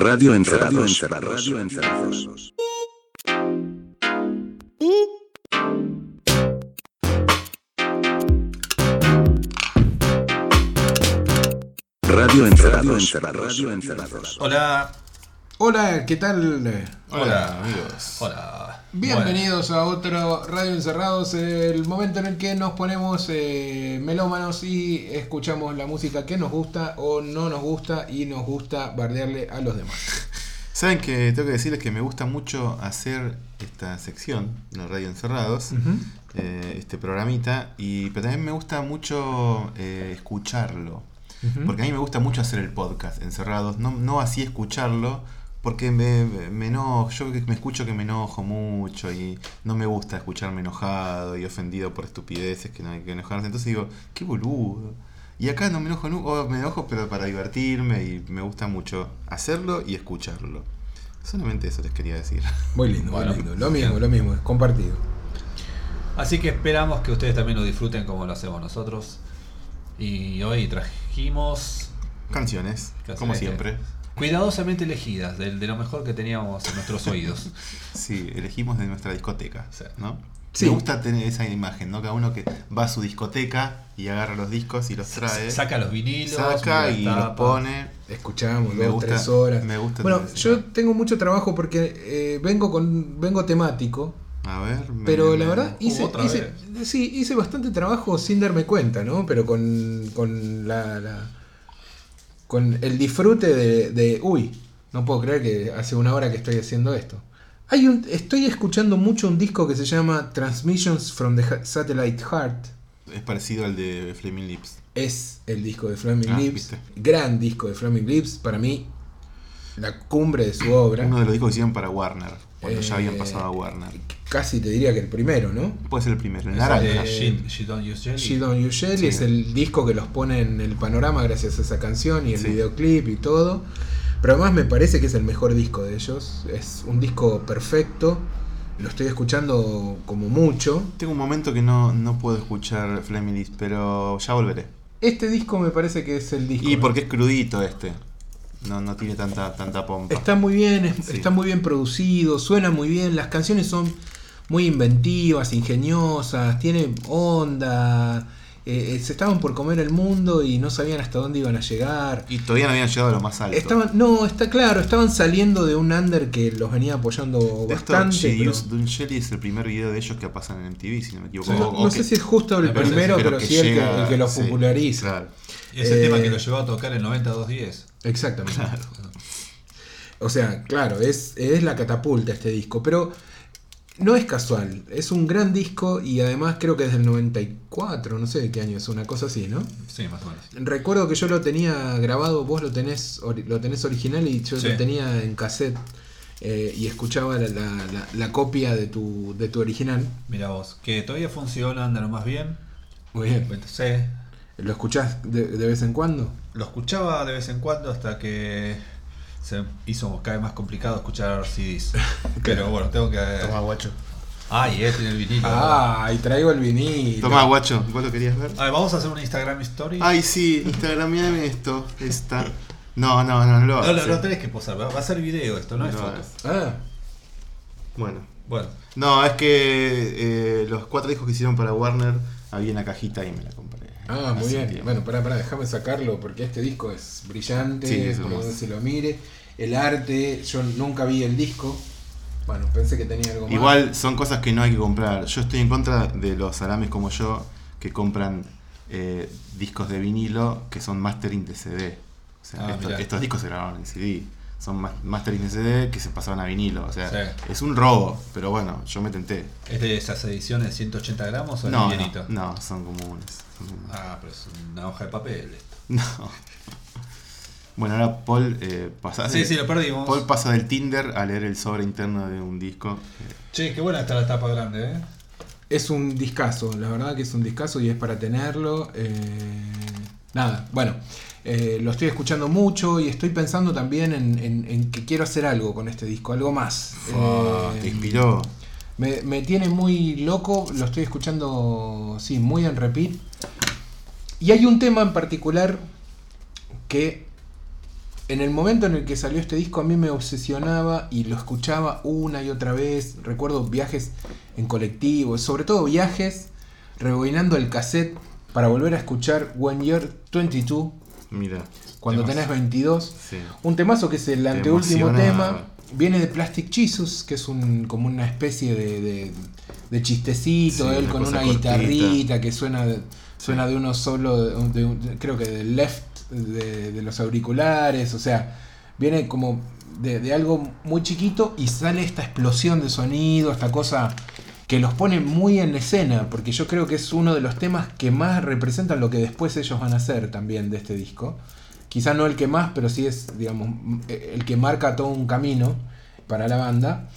Radio Encerrados. Radio Encerrados. Radio Encerrados. Radio Encerrados. Hola. Hola, ¿qué tal? Hola, amigos. Hola. Bienvenidos a otro Radio Encerrados, el momento en el que nos ponemos eh, melómanos y escuchamos la música que nos gusta o no nos gusta y nos gusta bardearle a los demás. Saben que tengo que decirles que me gusta mucho hacer esta sección, los Radio Encerrados, eh, este programita, y pero también me gusta mucho eh, escucharlo. Porque a mí me gusta mucho hacer el podcast encerrados, no, no así escucharlo, porque me, me enojo, yo que me escucho que me enojo mucho y no me gusta escucharme enojado y ofendido por estupideces que no hay que enojarse. Entonces digo, qué boludo. Y acá no me enojo nunca, o me enojo pero para divertirme y me gusta mucho hacerlo y escucharlo. Solamente eso les quería decir. Muy lindo, Bueno, muy lindo. Lo mismo, lo mismo, es compartido. Así que esperamos que ustedes también lo disfruten como lo hacemos nosotros. Y hoy trajimos Canciones, Canciones como que- siempre. Cuidadosamente elegidas, de, de lo mejor que teníamos en nuestros oídos. Sí, elegimos de nuestra discoteca. ¿no? Sí. Me gusta tener esa imagen, ¿no? Cada uno que va a su discoteca y agarra los discos y los trae. Saca los vinilos, saca y los pone. Escuchamos Me dos, gusta- tres horas. me gusta bueno, yo tengo mucho trabajo porque eh, vengo con vengo temático, A ver. me- pero me- la verdad hice, otra hice, sí, hice bastante trabajo sin darme cuenta, ¿no? Pero con, con la, la- con el disfrute de, de, uy, no puedo creer que hace una hora que estoy haciendo esto. Hay un, estoy escuchando mucho un disco que se llama Transmissions from the Satellite Heart. Es parecido al de Flaming Lips. Es el disco de Flaming Ah, Lips, viste. gran disco de Flaming Lips, para mí la cumbre de su obra. Uno de los discos que hicieron para Warner, cuando ya Eh, habían pasado a Warner. Casi te diría que el primero, ¿no? Puede ser el primero, el naranja. de She, She Don't Use Jelly. She Don't Use Jelly Sí. es el disco que los pone en el panorama gracias a esa canción y el Sí. videoclip y todo. Pero además me parece que es el mejor disco de ellos. Es un disco perfecto. Lo estoy escuchando como mucho. Tengo un momento que no, no puedo escuchar Flaming Lips, pero ya volveré. Este disco me parece que es el disco. Y porque es crudito este. No, no tiene tanta, tanta pompa. Está muy bien, es- Sí. está muy bien producido, suena muy bien, las canciones son muy inventivas, ingeniosas, tiene onda, eh, eh, se estaban por comer el mundo y no sabían hasta dónde iban a llegar. Y todavía no habían llegado a lo más alto. Estaban, no, está claro, estaban saliendo de un under que los venía apoyando De esto, bastante. Pero- Dun Jelly es el primer video de ellos que pasan en MTV, si no me equivoco. No, sé que- si es justo el primero, pero sí el, que, el que lo sí, populariza. Claro. Y es el Eh, tema que lo llevó a tocar el 90-210. Exactamente. O sea, claro, es, es la catapulta este disco, pero no es casual, es un gran disco y además creo que es del 94, no sé de qué año es, una cosa así, ¿no? Sí, más o menos. Recuerdo que yo lo tenía grabado, vos lo tenés, lo tenés original y yo Sí. lo tenía en cassette eh, y escuchaba la, la- la- la copia de tu, de tu original. Mira vos, que todavía funciona, anda más bien. Muy bien. Sí. ¿Lo escuchás de, de vez en cuando? Lo escuchaba de vez en cuando hasta que se hizo cada vez más complicado escuchar CDs. Pero bueno, tengo que. guacho. Ay, este tiene el vinilo. Ah, y traigo el vinilo. Tomá, guacho, ¿vos lo querías ver? A ver, vamos a hacer una Instagram story. Ay, sí, Instagramame esto, esta. No, no, no, no lo no, hagas. no, no tenés que posar, va va a ser video esto, no, No es lo foto. Ah, Bueno. Bueno, No, es que eh, los cuatro discos que hicieron para Warner había una cajita y me la compré. Ah, muy bien. Bueno, pará, pará, déjame sacarlo porque este disco es brillante, Sí, es como hermoso. se lo mire. El arte, yo nunca vi el disco. Bueno, pensé que tenía algo más. Igual son cosas que no hay que comprar. Yo estoy en contra de los salames como yo que compran eh, discos de vinilo que son mastering de CD. O sea, Ah, estos, discos se grabaron en CD. Son ma- mastering de CD que se pasaban a vinilo. O sea, Sí. es un robo, pero bueno, yo me tenté. ¿es de esas ediciones de 180 gramos o de No, no, no, son comunes. Ah, pero es una hoja de papel esto. No. Bueno, ahora Paul eh, pasa. Sí, sí, lo perdimos. Paul pasa del Tinder a leer el sobre interno de un disco. Eh, Che, qué buena está la tapa grande, ¿eh? Es un discazo, la verdad que es un discazo y es para tenerlo. eh, nada, bueno, eh, lo estoy escuchando mucho y estoy pensando también en, en- en que quiero hacer algo con este disco, algo más. Eh, ¿Te inspiró? me, me tiene muy loco, lo estoy escuchando, sí, muy en repeat. Y hay un tema en particular que en el momento en el que salió este disco a mí me obsesionaba y lo escuchaba una y otra vez. Recuerdo viajes en colectivo, sobre todo viajes, rebobinando el cassette para volver a escuchar When You're 22, Mira. cuando tenés 22. Sí. Un temazo que es el Te anteúltimo tema. Viene de Plastic Jesus, que es un, como una especie de, de- de chistecito, Sí, él una con una cortita. guitarrita que suena, de- suena de uno solo, creo que del left de, los auriculares, o sea, viene como de, algo muy chiquito y sale esta explosión de sonido, esta cosa que los pone muy en escena, porque yo creo que es uno de los temas que más representan lo que después ellos van a hacer también de este disco. Quizá no el que más, pero sí es, digamos, m- el que marca todo un camino para la banda,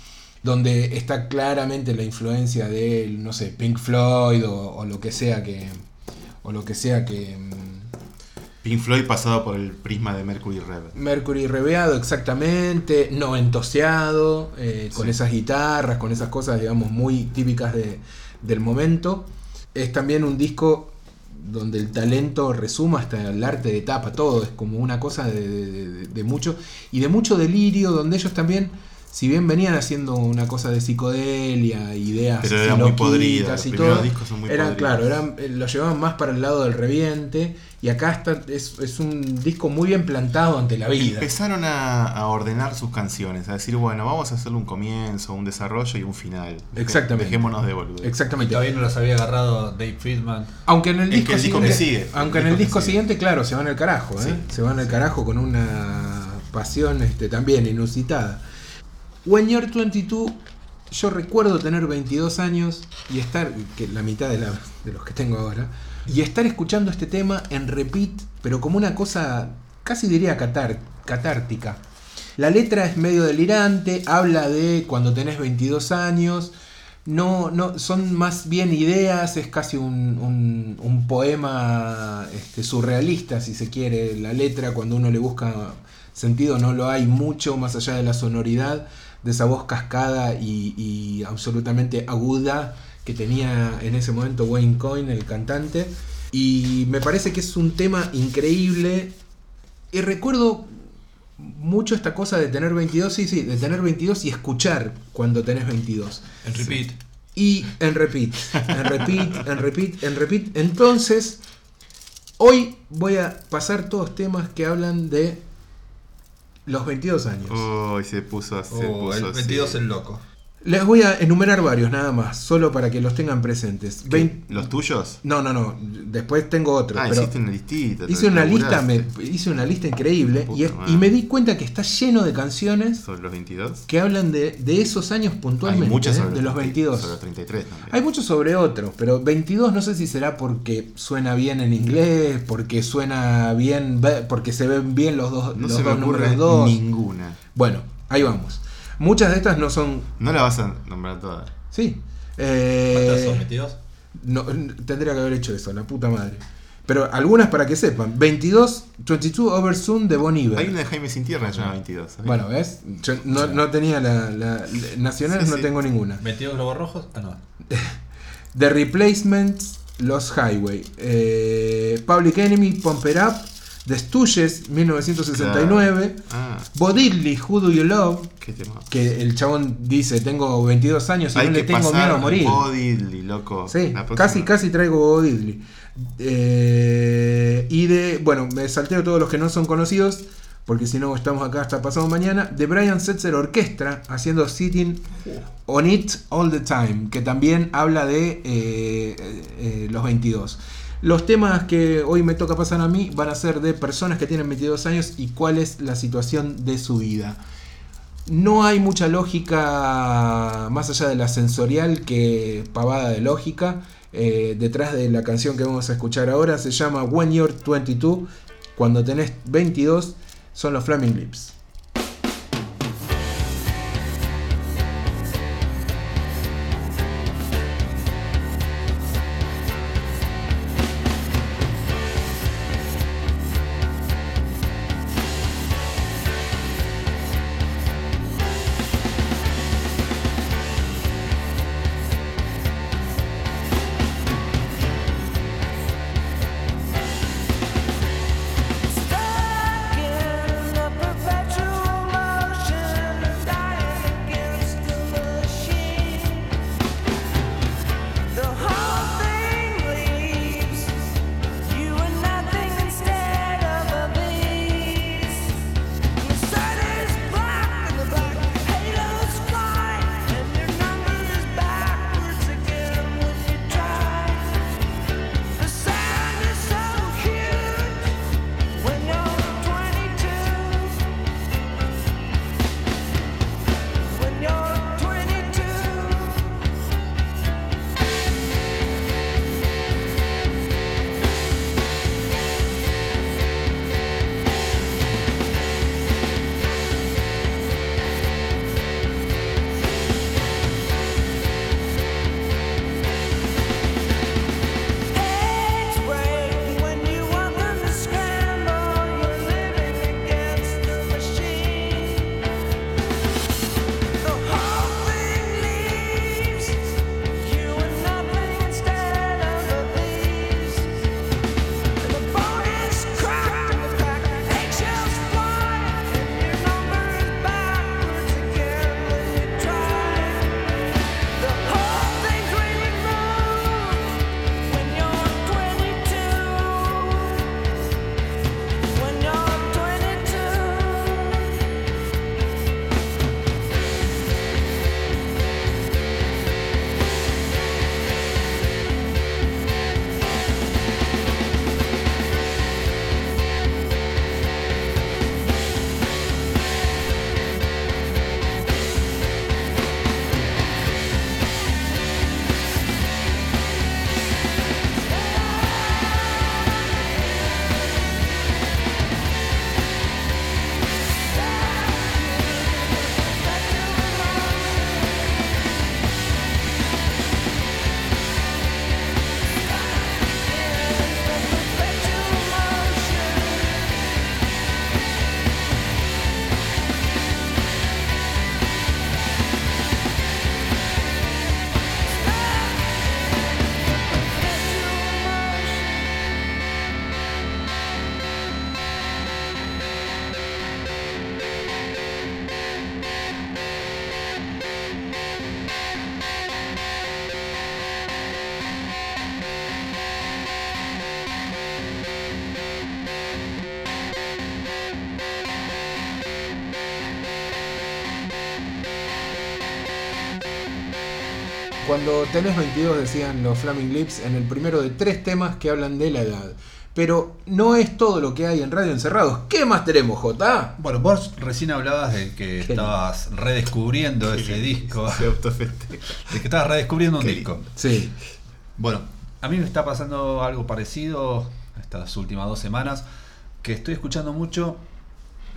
donde está claramente la influencia de, no sé, Pink Floyd o lo que sea que, o lo que sea que mm, Pink Floyd pasado por el prisma de Mercury Rev. Mercury reveado exactamente, noventoseado, eh, con Sí. esas guitarras, con esas cosas, digamos, muy típicas de- del momento. Es también un disco donde el talento resuma hasta el arte de tapa, todo, es como una cosa de, de- de- de mucho, y de mucho delirio, donde ellos también, si bien venían haciendo una cosa de psicodelia, ideas Pero así era muy loquitas podrida, los y todo, discos son muy eran, podridos. claro, eran, eh, lo llevaban más para el lado del reviente, y acá está, es, es un disco muy bien plantado ante la vida. Empezaron a, a ordenar sus canciones, a decir, bueno, vamos a hacerle un comienzo, un desarrollo y un final. Deje- Exactamente. Dejémonos de boludo. Exactamente. Todavía no los había agarrado Dave Friedman. Aunque en el Es disco, que el disco siguiente, que sigue, aunque el en el disco disco siguiente, claro, se van al carajo, ¿eh? Sí. Se van al carajo con una pasión este, también inusitada. When You're 22, yo recuerdo tener 22 años y estar, la mitad de, la- los que tengo ahora, y estar escuchando este tema en repeat, pero como una cosa, casi diría catártica. La letra es medio delirante, habla de cuando tenés 22 años, no, no, son más bien ideas, es casi un, un- un poema este, surrealista, si se quiere. La letra, cuando uno le busca sentido, no lo hay mucho, más allá de la sonoridad, de esa voz cascada y, y absolutamente aguda que tenía en ese momento Wayne Coyne, el cantante. Y me parece que es un tema increíble. Y recuerdo mucho esta cosa de tener 22, sí, sí, de tener 22 y escuchar cuando tenés 22. En repeat. Y en repeat, en repeat, en repeat, en repeat. Entonces, hoy voy a pasar todos temas que hablan de los 22 años. Uy, se puso, se Oh, puso el así. 22 el loco. Les voy a enumerar varios nada más, solo para que los tengan presentes. ¿Los tuyos? No, no, no. Después tengo otro. Ah, pero hiciste una listita. hice una lista, me, hice una lista increíble Puta y, es- y me di cuenta que está lleno de canciones ¿Sobre los 22? que hablan de, de esos años puntualmente, Hay muchas ¿eh? sobre de los 30, 22. Sobre los 33 también. Hay muchos sobre otros, pero 22 no sé si será porque suena bien en inglés, porque suena bien, porque se ven bien los dos, no los se me dos ocurre números 2. ninguna. Bueno, ahí vamos. Muchas de estas no son. No la vas a nombrar todas. Sí. ¿Cuántas Eh, son? ¿22? no, tendría que haber hecho eso, la puta madre. Pero algunas para que sepan. 22, 22 Over Soon de Bon Iver. Hay una de Jaime Sin Tierra llama 22. ¿sabes? Bueno, ¿ves? Yo no, no tenía la, la- Nacionales Sí, no sí. tengo ninguna. ¿22 globos rojos? Ah, no. The Replacements, Los Highway. Eh, Public Enemy, Pump It Up. The Stooges, 1969. Ah, Bo Diddley, Who Do You Love. qué tema. Que el chabón dice, tengo 22 años y Hay no le tengo miedo a morir. Body, loco. Sí, casi, casi traigo Bo Diddley. Eh, y de, bueno, me salteo todos los que no son conocidos, porque si no estamos acá hasta pasado mañana. De Brian Setzer Orquestra, haciendo Sitting on It All the Time, que también habla de eh, eh, eh, los 22. Los temas que hoy me toca pasar a mí van a ser de personas que tienen 22 años y cuál es la situación de su vida. No hay mucha lógica más allá de la sensorial que pavada de lógica. Eh, detrás de la canción que vamos a escuchar ahora se llama When You're 22. Cuando tenés 22 son los Flaming Lips. Cuando tenés 22 decían los Flaming Lips en el primero de tres temas que hablan de la edad. Pero no es todo lo que hay en Radio Encerrados. ¿Qué más tenemos, J? Bueno, vos recién hablabas de que estabas redescubriendo ese disco. Se. De que estabas redescubriendo un Qué disco. Sí. Bueno, a mí me está pasando algo parecido estas últimas dos semanas, que estoy escuchando mucho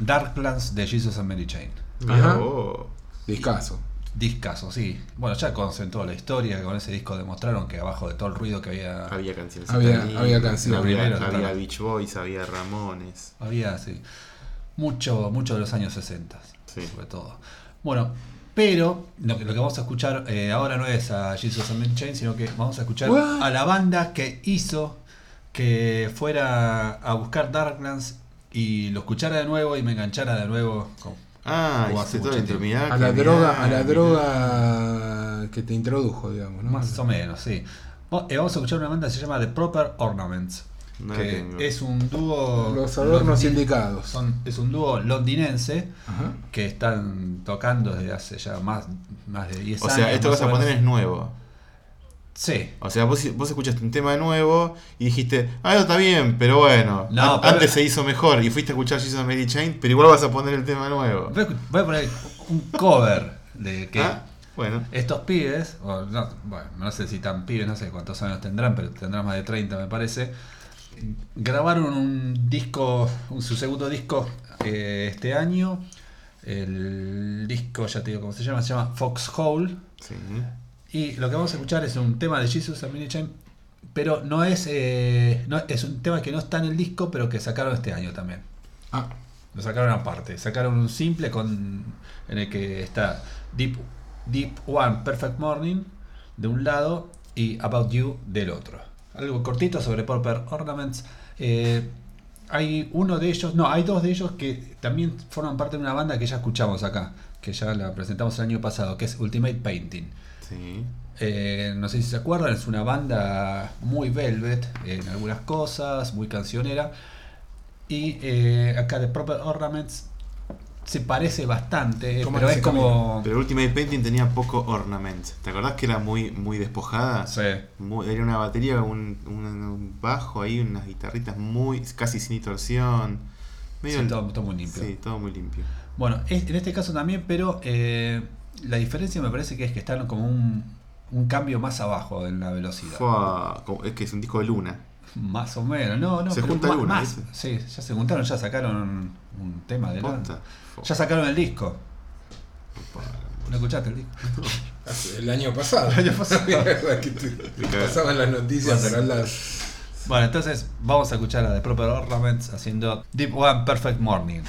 Darklands de Jesus and Mary Chain. Ajá. vos. Discaso. Discaso, sí. Bueno, ya conocen toda la historia, con ese disco demostraron que abajo de todo el ruido que había, Había canciones. Había- había canciones. Había, Primero, había total. Beach Boys, había Ramones. había sí, mucho, mucho de los años 60, Sí. sobre todo. Bueno, pero lo que, lo que vamos a escuchar eh, ahora no es a Jesus and Chain, sino que vamos a escuchar What? a la banda que hizo que fuera a buscar Darklands y lo escuchara de nuevo y me enganchara de nuevo. con- Ah, hace todo dentro. Mirá, A la mirá, droga, a la mirá. droga que te introdujo, digamos, ¿no? Más o menos, sí. Eh, vamos a escuchar una banda que se llama The Proper Ornaments. No que es un dúo. Los adornos indicados. Son, es un dúo londinense Ajá. que están tocando desde hace ya más, más de 10 O años. sea, esto que vas a o poner es nuevo. Sí. O sea, vos, vos escuchaste un tema nuevo y dijiste, ah, eso está bien, pero bueno. No, an- pero- antes se hizo mejor y fuiste a escuchar and Mary Chain, pero igual vas a poner el tema nuevo. Voy a, escu- voy a poner un cover de que Ah, bueno. estos pibes, o no, bueno, no sé si tan pibes, no sé cuántos años tendrán, pero tendrán más de 30 me parece. Grabaron un disco, su segundo disco eh, este año. El disco, ya te digo cómo se llama, se llama Foxhole. Sí. Y lo que vamos a escuchar es un tema de Jesus and Mary Chain, pero no es, eh, no, es un tema que no está en el disco, pero que sacaron este año también. Ah, Lo sacaron aparte. Sacaron un simple con en el que está Deep, Deep One Perfect Morning de un lado y About You del otro. Algo cortito sobre Proper Ornaments. Eh, hay uno de ellos, no, hay dos de ellos que también forman parte de una banda que ya escuchamos acá, que ya la presentamos el año pasado, que es Ultimate Painting. Sí. Eh, no sé si se acuerdan, es una banda muy velvet en algunas cosas, muy cancionera. Y eh, acá de Proper Ornaments se parece bastante, eh, ¿Cómo pero es como. Pero Ultimate Painting tenía poco ornament. ¿Te acordás que era muy, muy despojada? Sí. Muy- era una batería, un, un- bajo ahí, unas guitarritas muy muy sin distorsión. Medio Sí, todo, todo muy limpio. Sí, todo muy limpio. Bueno, es- en este caso también, pero eh, la diferencia me parece que es que están como un, un cambio más abajo en la velocidad. Fua, como- es que es un disco de luna. Más o menos, no, no. Se junta ma- Luna, más. ¿viste? Sí, ya se juntaron, ya sacaron un, un tema de. Fua. Ya sacaron el disco. ¿No escuchaste el disco? el año pasado. El año pasado. Que te pasaban las noticias, Bueno. pero las. Bueno, entonces vamos a escuchar a The Proper Ornaments haciendo Deep One Perfect Morning.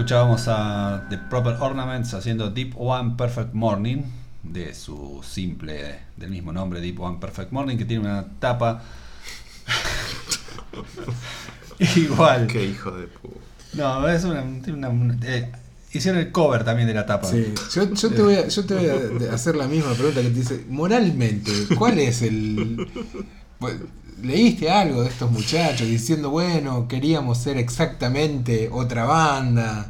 Escuchábamos a The Proper Ornaments haciendo Deep One Perfect Morning, de su simple, del mismo nombre, Deep One Perfect Morning, que tiene una tapa igual. Qué hijo de puta. No, es una. tiene una- una- eh, hicieron el cover también de la tapa. Sí, yo, yo te voy a, yo te voy a hacer la misma pregunta que te dice, moralmente, ¿cuál es el... ¿Leíste algo de estos muchachos diciendo, bueno, queríamos ser exactamente otra banda?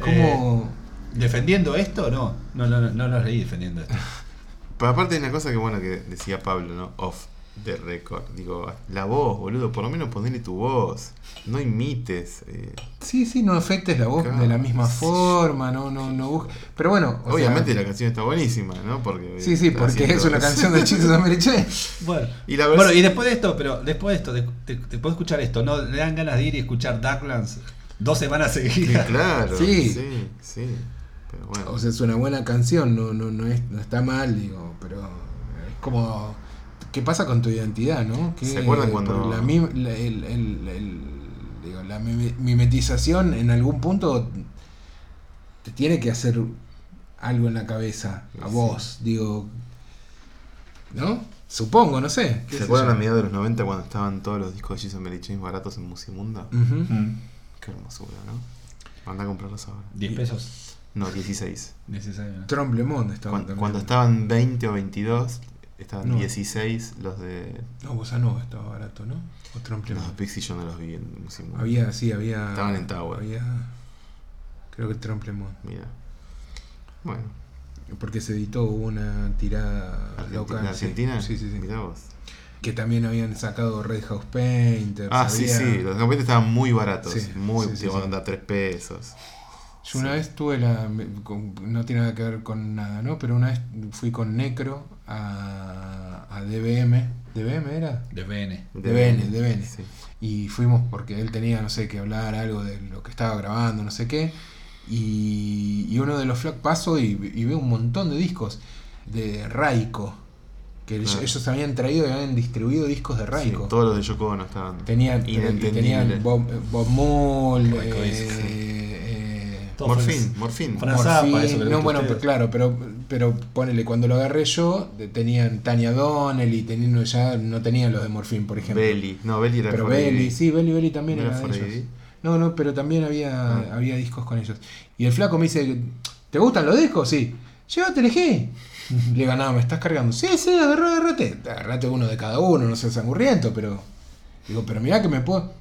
¿Cómo...? ¿Defendiendo esto? No, no, no, no, no los leí defendiendo esto. Pero aparte hay una cosa que bueno que decía Pablo, ¿no? Off the record. Digo, la voz, boludo, por lo menos ponele tu voz. No imites. eh. Sí, sí, no afectes la voz Claro. de la misma forma, no, no, no busques... Pero bueno, o Obviamente sea, la canción está buenísima, ¿no? Porque Sí, sí, porque es una canción de Mary Chain. Bueno, Y la bueno, y después de esto, pero después de esto, de- te, te puedo escuchar esto, ¿no? Le dan ganas de ir y escuchar Darklands dos semanas Sí, seguidas. claro. Sí. Sí, sí. Pero bueno. O sea, es una buena canción, no, no, no, es, no está mal, digo, pero es como... ¿Qué pasa con tu identidad, no? Que, ¿Se acuerdan cuando- La, la- el- el- el- digo, la mime- mimetización en algún punto te tiene que hacer algo en la cabeza, a Sí. vos, digo... ¿No? Supongo, no sé. qué ¿Se acuerdan a mediados de los 90 cuando estaban todos los discos de Jason Mary baratos en Musimundo? Ujú. Mm, Qué hermosura, ¿no? Anda a comprarlos ahora. 10 pesos. No, 16. Necesario. ¿no? También. cuando estaban 20 o 22, Estaban no. 16 los de. No, Bossa estaba barato, ¿no? Otro No, Pixie yo no los vi en Había, sí, había. Estaban en Tower. Había. Creo que Tromplemont. Mira. Bueno. Porque se editó una tirada Argentina, ¿En Argentina? Sí, sí, sí. Mirá vos. Que también habían sacado Red House Painters. Ah, sí, sí. Los Painters estaban muy baratos. Sí, muy, sí, sí, onda, 3 pesos. Yo una vez tuve la. No tiene nada que ver con nada, ¿no? Pero una vez fui con Necro a, a DBM. ¿DBM era? De BN. De Bene, de Bene. Sí. Y fuimos porque él tenía, no sé, que hablar algo de lo que estaba grabando, no sé qué. Y, y uno de los flags pasó y, y veo un montón de discos de Raiko. Que ellos- Ah. ellos habían traído y habían distribuido discos de Sí, Raiko. todos los de Yoko Ono estaban. Tenían, tenían Bob, Bob Raiko eh, Morfín, fue- morfín. Morfín. eso le no, bueno, ustedes. pero claro, pero, pero ponele, cuando lo agarré yo, tenían Tania Donnell y teniendo ya no tenían los de Morfín, por ejemplo. Belly. No, Belly era Pero. Belly, sí, Belly Belly también ¿No era, era de ellos. No, no, pero también había, Ah. había discos con ellos. Y el flaco me dice, ¿te gustan los discos? Sí. Llévate, elegí. Le digo, no, me estás cargando. Sí, sí, agarrá, agarrate. Agarrate uno de cada uno, no seas angurriento, pero. Digo, pero mirá que me puedo.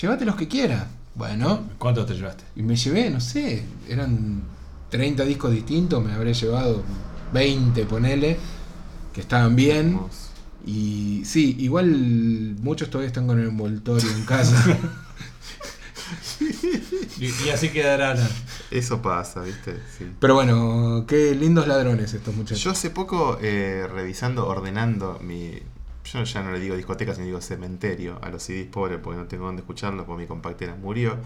Llévate los que quieras. Bueno, ¿Cuánto te llevaste? y me llevé, no sé, eran 30 discos distintos, me habré llevado 20, ponele, que estaban bien. Y sí, igual muchos todavía están con el envoltorio en casa. Y, y así quedarán. Eso pasa, ¿viste? Sí. Pero bueno, qué lindos ladrones estos muchachos. Yo hace poco, eh, revisando, ordenando mi. Yo ya no le digo discoteca, sino digo cementerio a los CDs pobres porque no tengo dónde escucharlos porque mi compactera murió.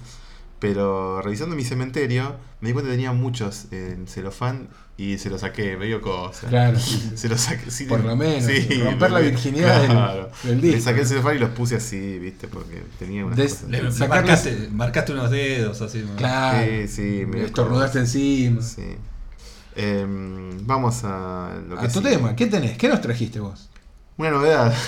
Pero revisando mi cementerio, me di cuenta que tenía muchos en celofán y se los saqué, medio cosa. Claro. Se los saqué. sí, Por lo menos, romper la virginidad del- claro. del Le disco. saqué el celofán y los puse así, ¿viste? Porque tenía. Le, le Sacarles- marcaste, marcaste unos dedos así. ¿no? Claro. Sí, sí, me estornudaste encima. Sí. Em, vamos a lo que A tu sigue. tema, ¿qué tenés? ¿Qué nos trajiste vos? Una novedad.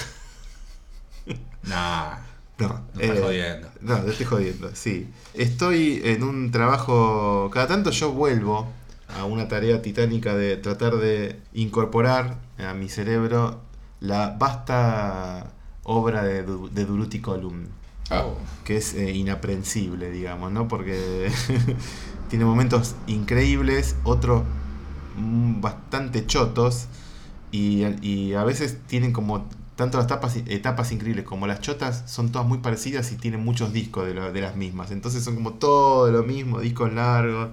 Nah, No, no estás eh, jodiendo. No, te estoy jodiendo, sí. Estoy en un trabajo. Cada tanto yo vuelvo a una tarea titánica de tratar de incorporar a mi cerebro la vasta obra de, de Duruti Column. Oh. que es eh, inaprensible, digamos, ¿no? Porque tiene momentos increíbles, otros mm, bastante chotos, y, a veces tienen como tanto las tapas, etapas increíbles como las chotas son todas muy parecidas y tienen muchos discos de, las mismas. Entonces son como todo lo mismo, discos largos.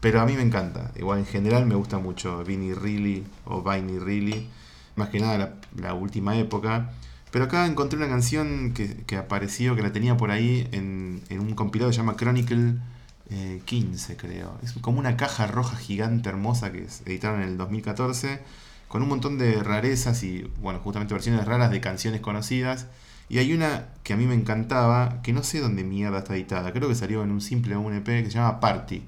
Pero a mí me encanta. Igual en general me gusta mucho Vinny Reilly o Vinny Reilly. Más que nada la, última época. Pero acá encontré una canción que, que apareció, que la tenía por ahí en, un compilado que se llama Chronicle eh, 15, creo. Es como una caja roja gigante hermosa que editaron en el 2014, con un montón de rarezas y, bueno, justamente versiones raras de canciones conocidas. Y hay una que a mí me encantaba, que no sé dónde mierda está editada, creo que salió en un simple o un EP que se llama Party,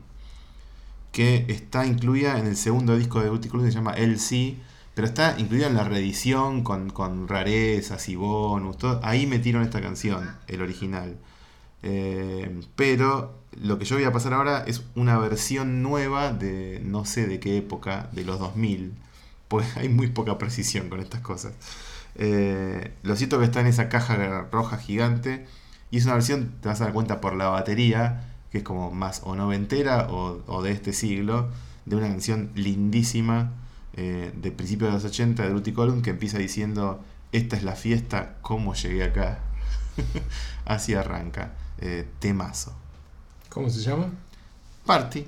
que está incluida en el segundo disco de Guilty Club que se llama LC, pero está incluida en la reedición con, con rarezas y bonus, todo. ahí metieron esta canción, el original. Eh, pero lo que yo voy a pasar ahora es una versión nueva de no sé de qué época, de los 2000, porque hay muy poca precisión con estas cosas. Eh, lo cierto que está en esa caja roja gigante y es una versión, te vas a dar cuenta por la batería, que es como más o noventera o, o de este siglo, de una canción lindísima eh, de principios de los 80 de Ruti Column que empieza diciendo, esta es la fiesta, ¿cómo llegué acá? Así arranca, eh, temazo. ¿Cómo se llama? Party.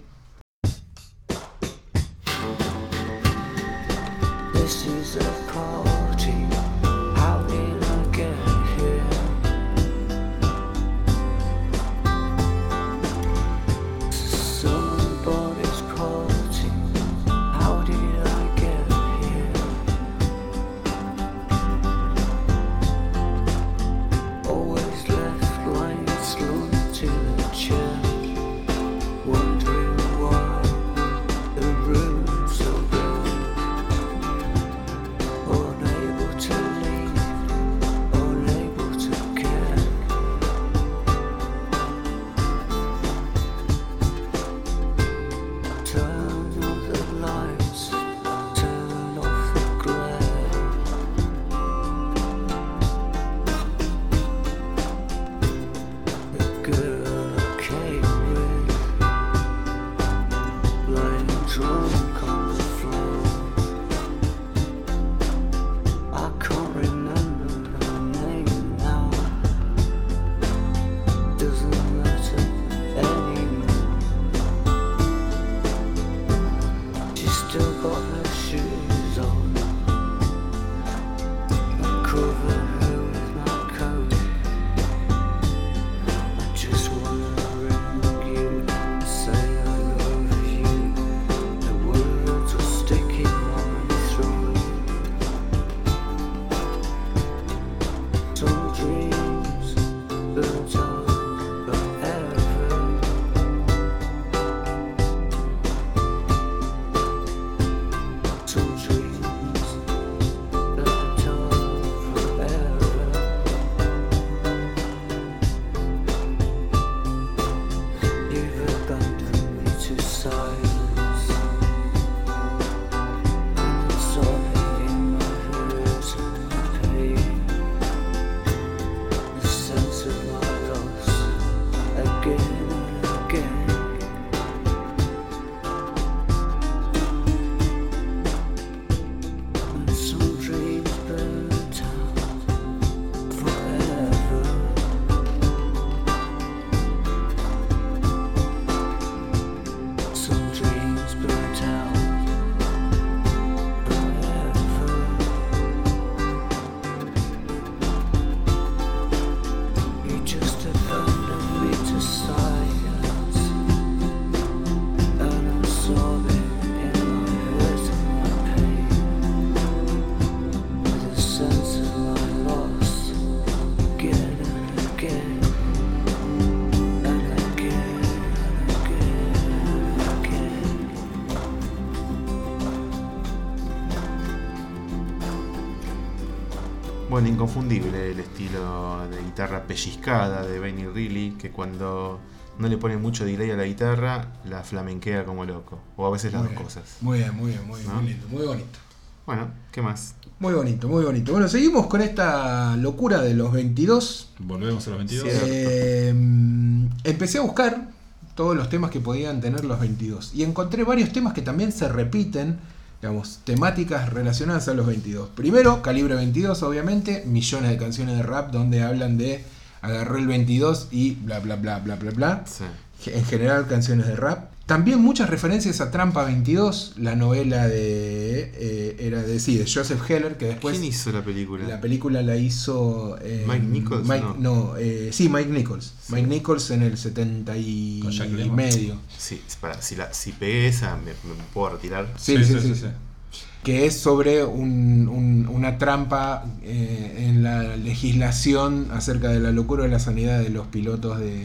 Inconfundible el estilo de guitarra pellizcada de Benny Reilly, que cuando no le pone mucho delay a la guitarra, la flamenquea como loco. O a veces las Muy dos bien. cosas. Muy bien, muy bien, muy, bien, ¿No? muy lindo, muy bonito. Bueno, ¿qué más? Muy bonito, muy bonito. Bueno, seguimos con esta locura de los 22. Volvemos a los 22. Sí. Eh, empecé a buscar todos los temas que podían tener los 22 y encontré varios temas que también se repiten, digamos, temáticas relacionadas a los 22. Primero, Calibre 22, obviamente, millones de canciones de rap donde hablan de agarré el 22 y bla bla bla bla bla bla. Sí. En general canciones de rap. También muchas referencias a Trampa 22, la novela de eh, era de sí, de Joseph Heller que después ¿Quién hizo la película? la película la hizo eh, Mike Nichols, Mike- no. eh, sí, Mike Nichols. Sí. Mike Nichols en el 70 y Con Jack Lemmon. medio. Sí, para, si, la, si pegué esa, me, me puedo retirar. Sí, sí, sí. sí. que es sobre un- un- una trampa eh, en la legislación acerca de la locura de la sanidad de los pilotos de,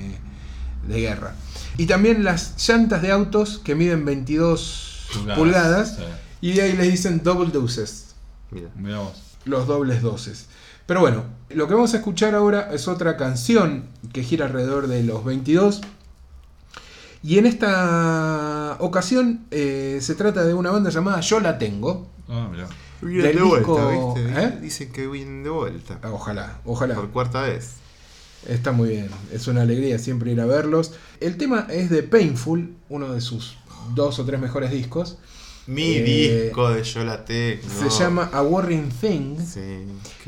de guerra. Y también las llantas de autos que miden 22 pulgadas, Sí. y de ahí les dicen double doses, Mira. Vos. los dobles doces. Pero bueno, lo que vamos a escuchar ahora es otra canción que gira alrededor de los 22. Y en esta ocasión eh, se trata de una banda llamada Yo la tengo. Ah, mirá. Vienen de vuelta, disco- ¿viste? ¿eh? Dicen que vienen de vuelta. Ah, Ojalá, ojalá. Por cuarta vez. Está muy bien, es una alegría siempre ir a verlos. El tema es de Painful, uno de sus dos o tres mejores discos. Mi Eh, disco de Yo la Tecno. Se llama A Worrying Thing. Sí.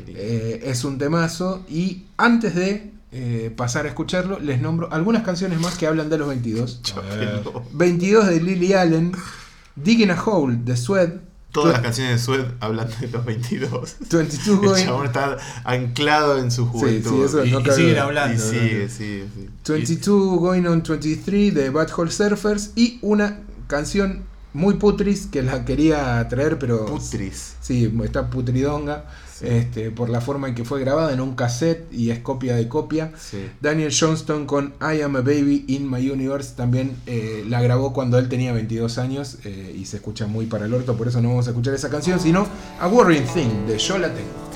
Eh, es un temazo. Y antes de eh, pasar a escucharlo, les nombro algunas canciones más que hablan de los 22. Chóquenlo. 22 de Lily Allen, Digging a Hole de Swed, Todas las canciones de Sued hablan de los 22. 22 El Going, chabón está anclado en su juventud. sí, eso Y, no y siguen hablando. Y sigue, sigue, sigue. 22 Going on 23 de Bad Hole Surfers y una canción muy putris que la quería traer, pero Putris. sí, está putridonga Sí. este, por la forma en que fue grabada en un cassette y es copia de copia. Sí. Daniel Johnston con I Am a Baby in My Universe también eh, la grabó cuando él tenía 22 años eh, y se escucha muy para el orto, por eso no vamos a escuchar esa canción, sino A Worrying Thing de Yo la tengo.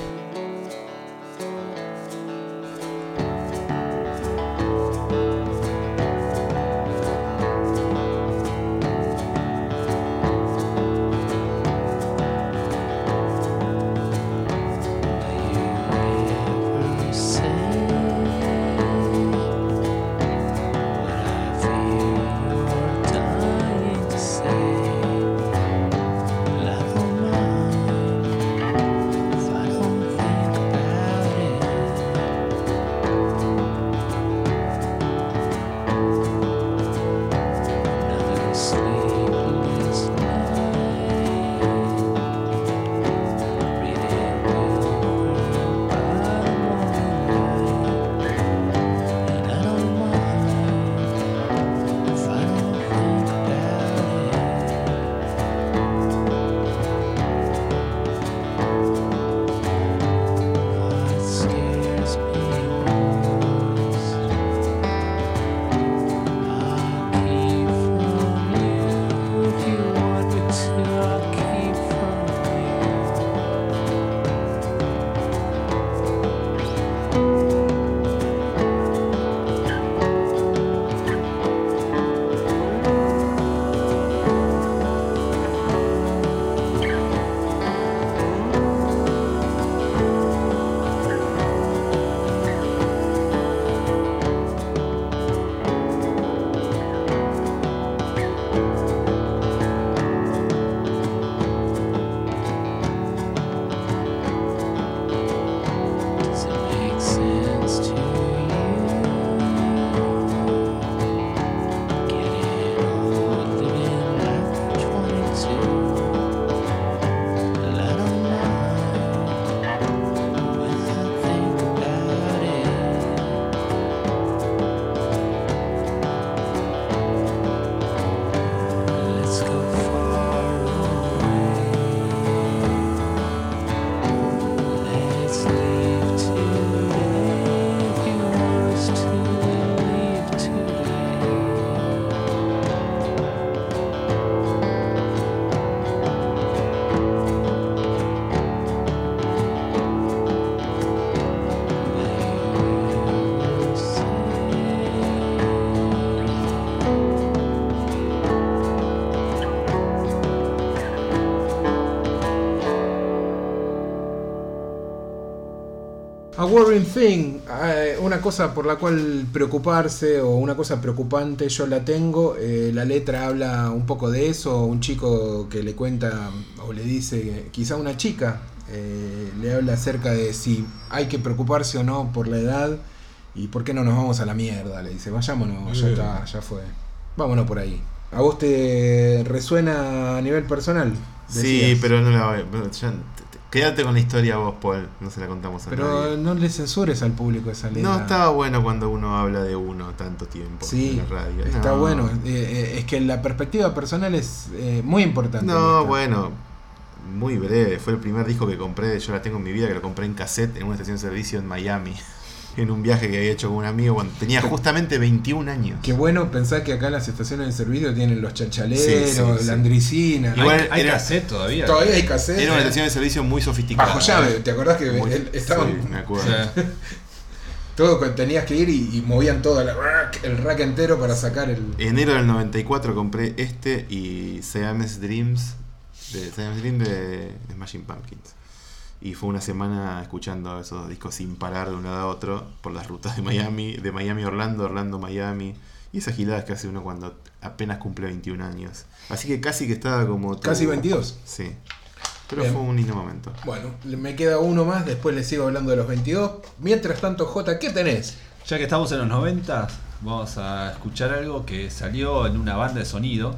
A Worrying Thing, eh, una cosa por la cual preocuparse o una cosa preocupante, yo la tengo. eh, la letra habla un poco de eso. Un chico que le cuenta o le dice, quizá una chica, eh, le habla acerca de si hay que preocuparse o no por la edad y por qué no nos vamos a la mierda. Le dice, vayámonos, ya está, ya fue. Vámonos por ahí. ¿A vos te resuena a nivel personal? Sí, pero no la voy. Quédate con la historia vos, Paul. No se la contamos a Pero nadie. no le censures al público esa letra. No estaba bueno cuando uno habla de uno tanto tiempo Sí, en la radio. está No. bueno. Eh, eh, es que la perspectiva personal es eh, muy importante. No, bueno. muy breve. Fue el primer disco que compré, yo la tengo en mi vida, que lo compré en cassette en una estación de servicio en Miami. En un viaje que había hecho con un amigo cuando tenía justamente 21 años. Qué bueno pensar que acá en las estaciones de servicio tienen los chachaleros, Sí, sí, sí. la andricina. Igual hay, hay era- cassette todavía. Todavía hay cassette. Era una estación de servicio muy sofisticada. Bajo llave, ¿te acordás que Muy- él- estaban sí, me O acuerdo. sea, todo tenías que ir y, y movían todo la- el rack entero para sacar el. Enero del 94 compré este y Siamese Dreams de Siamese Dream de, de Smashing Pumpkins. Y fue una semana escuchando esos discos sin parar de un lado a otro por las rutas de Miami, de Miami a Orlando, Orlando Miami. Y esas giladas que hace uno cuando apenas cumple 21 años. Así que casi que estaba como... Casi todo- 22. Sí. Pero Bien. fue un lindo momento. Bueno, me queda uno más, después les sigo hablando de los 22. Mientras tanto, J, ¿qué tenés? ya que estamos en los 90, vamos a escuchar algo que salió en una banda de sonido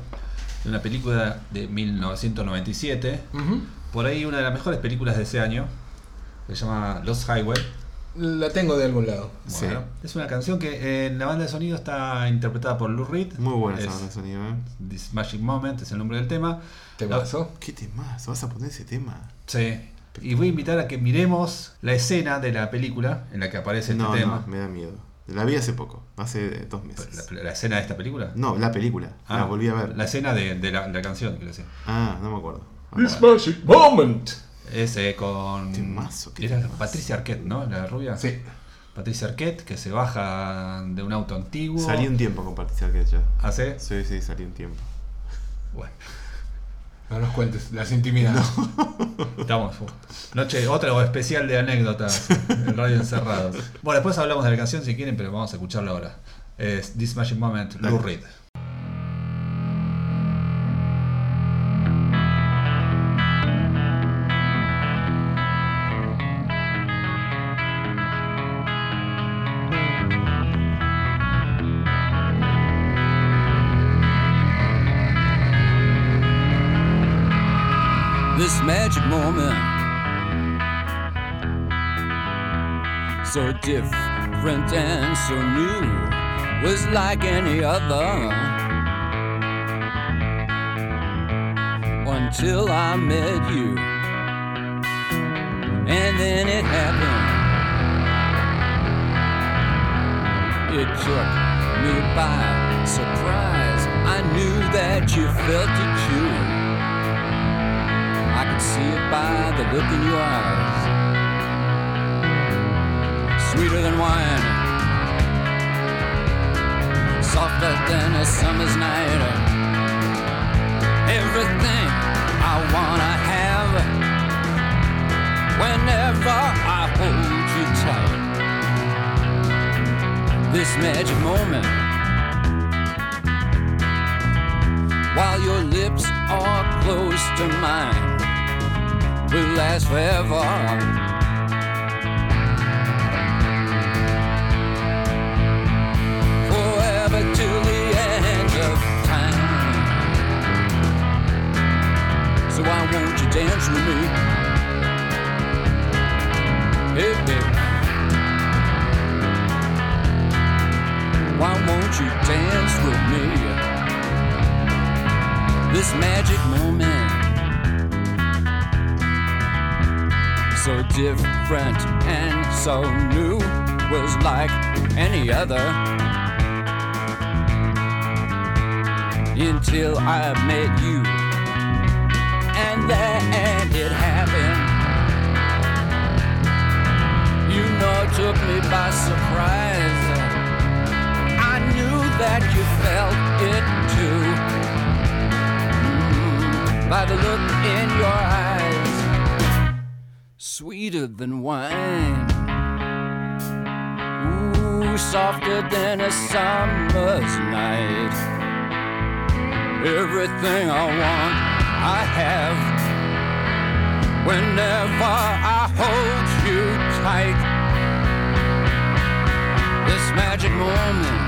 de una película de 1997. Ujú. Por ahí una de las mejores películas de ese año. que Se llama Lost Highway. La tengo de algún lado. Sí. Bueno, es una canción que en la banda de sonido está interpretada por Lou Reed. Muy buena Es esa banda de sonido, ¿eh? This Magic Moment es el nombre del tema. ¿Te pasó? ¿Qué temas? ¿Vas a poner ese tema? Sí. Y voy a invitar a que miremos la escena de la película en la que aparece este No, tema. no, me da miedo. La vi hace poco, hace dos meses. La, la escena de esta película. No, la película. Ah, la volví a ver. La escena de, de la, de la canción, quiero decir. Ah, no me acuerdo. This magic moment. Es eh, con. Temazo, qué Era temazo. Patricia Arquette, ¿no? La rubia. Sí. Patricia Arquette, que se baja de un auto antiguo. Salí un tiempo con Patricia Arquette ya. ¿Hace? Sí, sí, salí un tiempo. Bueno, No nos cuentes las intimidades. estamos. Noche, otra especial de anécdotas en Radio Encerrados. Bueno, después hablamos de la canción si quieren, pero vamos a escucharla ahora. Es This Magic Moment, Lou. Reed. Moment. So different and so new, was like any other. Until I met you, and then it happened. It took me by surprise. I knew that you felt it too. Could see it by the look in your eyes. Sweeter than wine, softer than a summer's night. Everything I wanna have whenever I hold you tight. This magic moment while your lips are close to mine will last forever. Forever till the end of time. So why won't you dance with me? Hey, baby. Why won't you dance with me? This magic moment so different and so new was like any other. Until I met you and then it happened. You know it took me by surprise. I knew that you felt it too. Mm, by the look in your eyes sweeter than wine. Ooh, softer than a summer's night. Everything I want, I have. Whenever I hold you tight, this magic moment.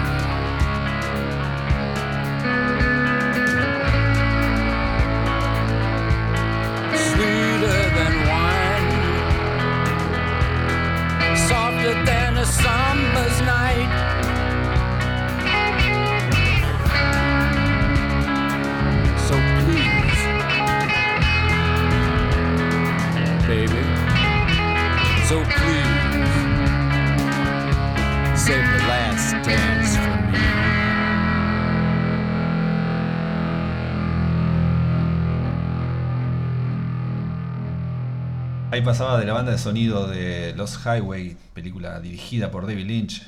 Ahí pasaba de la banda de sonido de Los Highway, película dirigida por David Lynch,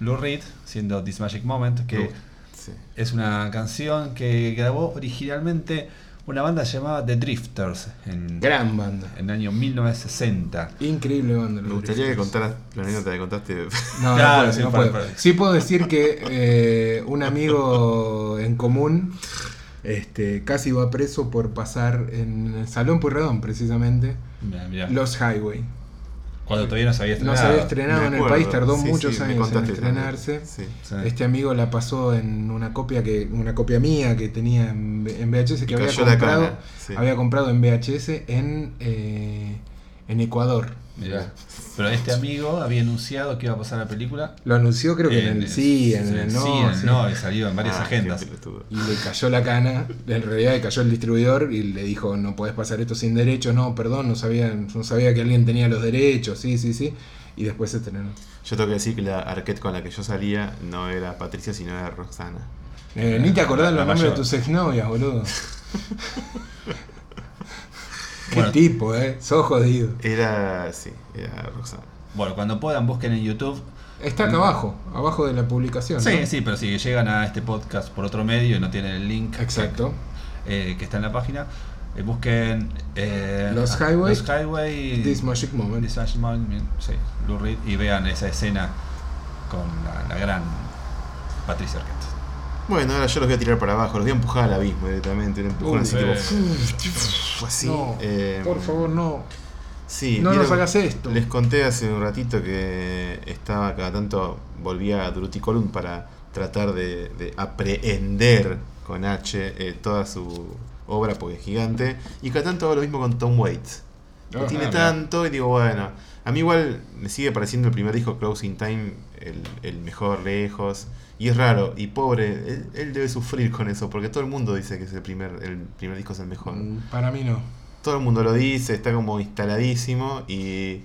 Lou Reed, siendo This Magic Moment, que Sí. es una canción que grabó originalmente una banda llamada The Drifters en, Gran banda. en el año 1960. Increíble banda. Me gustaría que contaras la anécdota que contaste. No, Claro, no puedo, sí, no para- puedo. para- Sí puedo decir que eh, un amigo en común este, casi va preso por pasar en el Salón Purredón, precisamente, Mirá, mirá. Los Highway. Cuando todavía no se había No estrenado. se había estrenado en el país, tardó Sí, muchos sí, años en estrenarse. Sí. Este amigo la pasó en una copia que una copia mía que tenía en, en VHS que había comprado, había comprado en VHS en, eh, en Ecuador. Mirá. Pero este amigo había anunciado que iba a pasar la película. Lo anunció creo que en, el sí, en el no. sí, en el sí. no, salió en varias Ah, agendas. Y le cayó la cana, en realidad le cayó el distribuidor y le dijo, no podés pasar esto sin derechos, no, perdón, no sabía, no sabía que alguien tenía los derechos, sí, sí, sí. Y después se estrenó. Yo tengo que decir que la arquette con la que yo salía no era Patricia, sino era Roxana. Eh, ni te acordás los nombres de tus exnovias, boludo. Qué Bueno. tipo, eh. Sos jodido. Era, sí, era Roxana. Bueno, cuando puedan busquen en YouTube. Está acá abajo, abajo de la publicación. Sí, ¿no? sí, pero si llegan a este podcast por otro medio y no tienen el link Exacto. eh, que está en la página, eh, busquen eh, Los ah, Highway, Los Highway This Magic Moment. This Magic Moment, sí, Lou Reed, y vean esa escena con la, la gran Patricia Arquette. Bueno, ahora yo los voy a tirar para abajo, los voy a empujar al abismo directamente. Un empujón Uy, así eh. tipo. así. No, eh, por favor, no. Sí, No nos hagas esto. Les conté hace un ratito que estaba cada tanto, volvía a Druticolum para tratar de, de aprehender con H eh, toda su obra porque es gigante. Y cada tanto hago lo mismo con Tom Waits. No tiene tanto y digo, bueno, a mí igual me sigue pareciendo el primer disco Closing Time el, el mejor lejos. Y es raro, y pobre, él, él debe sufrir con eso, porque todo el mundo dice que es el primer, el primer disco es el mejor Mm, Para mí no. todo el mundo lo dice, está como instaladísimo y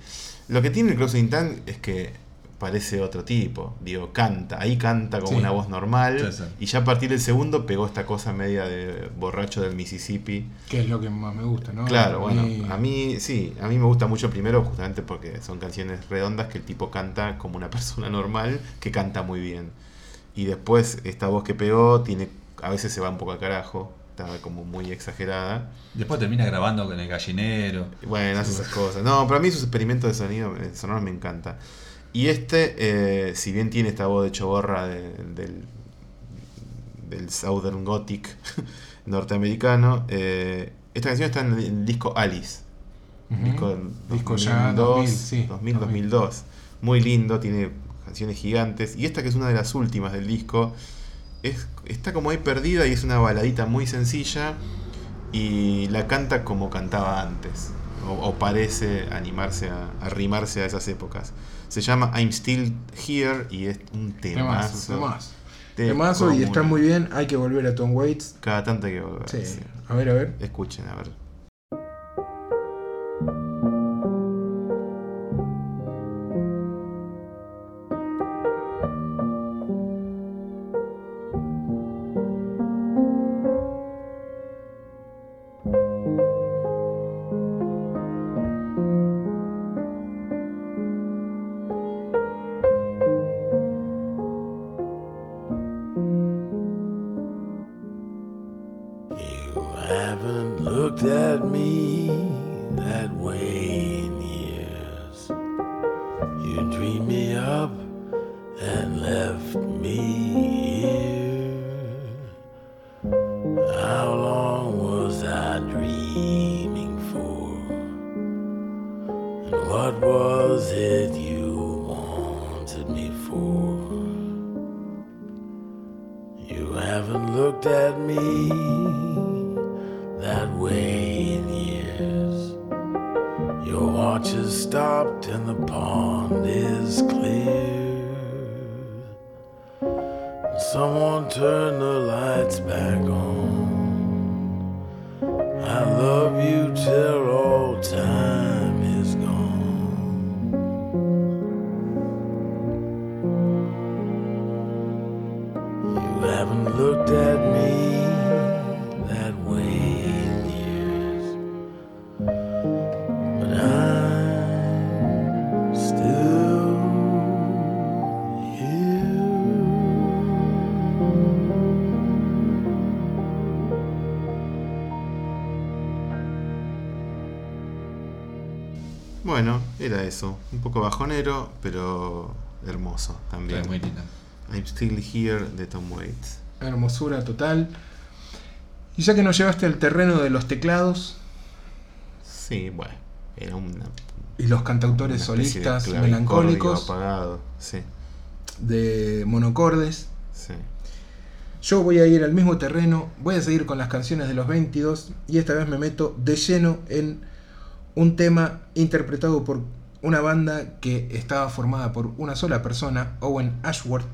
lo que tiene el Closing Time es que parece otro tipo, digo, canta, ahí canta como Sí. una voz normal Sí, sí. y ya a partir del segundo pegó esta cosa media de borracho del Mississippi. Que es lo que más me gusta, ¿no? Claro, bueno, a mí sí, a mí me gusta mucho primero justamente porque son canciones redondas que el tipo canta como una persona normal que canta muy bien. Y después esta voz que pegó tiene a veces se va un poco al carajo, está como muy exagerada. Después termina grabando con el gallinero. Bueno, hace esas cosas. No, para mí sus experimentos de sonido eh, sonoros me encanta. Y este, eh, si bien tiene esta voz de choborra de- del, del Southern Gothic norteamericano, eh, esta canción está en el, disco Alice. Disco, del Disco ya 2000, sí, 2000, 2000. 2002. Muy lindo, tiene canciones gigantes. Y esta que es una de las últimas del disco, es, está como ahí perdida y es una baladita muy sencilla. Y la canta como cantaba antes. O, o parece animarse a, a arrimarse a esas épocas. Se llama I'm Still Here y es un Temazo, temazo. temazo. Temazo y está muy bien. Hay que volver a Tom Waits. Cada tanto hay que volver. Sí. A ver, a ver. Escuchen, a ver. Was it you wanted me for? You haven't looked at me that way in years. Your watch has stopped in the pond pero hermoso también. Muy. I'm Still Here de Tom Waits. Hermosura total. Y ya que nos llevaste al terreno de los teclados Sí, bueno. Era una. y los cantautores una especie de solistas melancólicos apagado. Sí, de monocordes, sí. yo voy a ir al mismo terreno, voy a seguir con las canciones de los 22 y esta vez me meto de lleno en un tema interpretado por una banda que estaba formada por una sola persona, Owen Ashworth,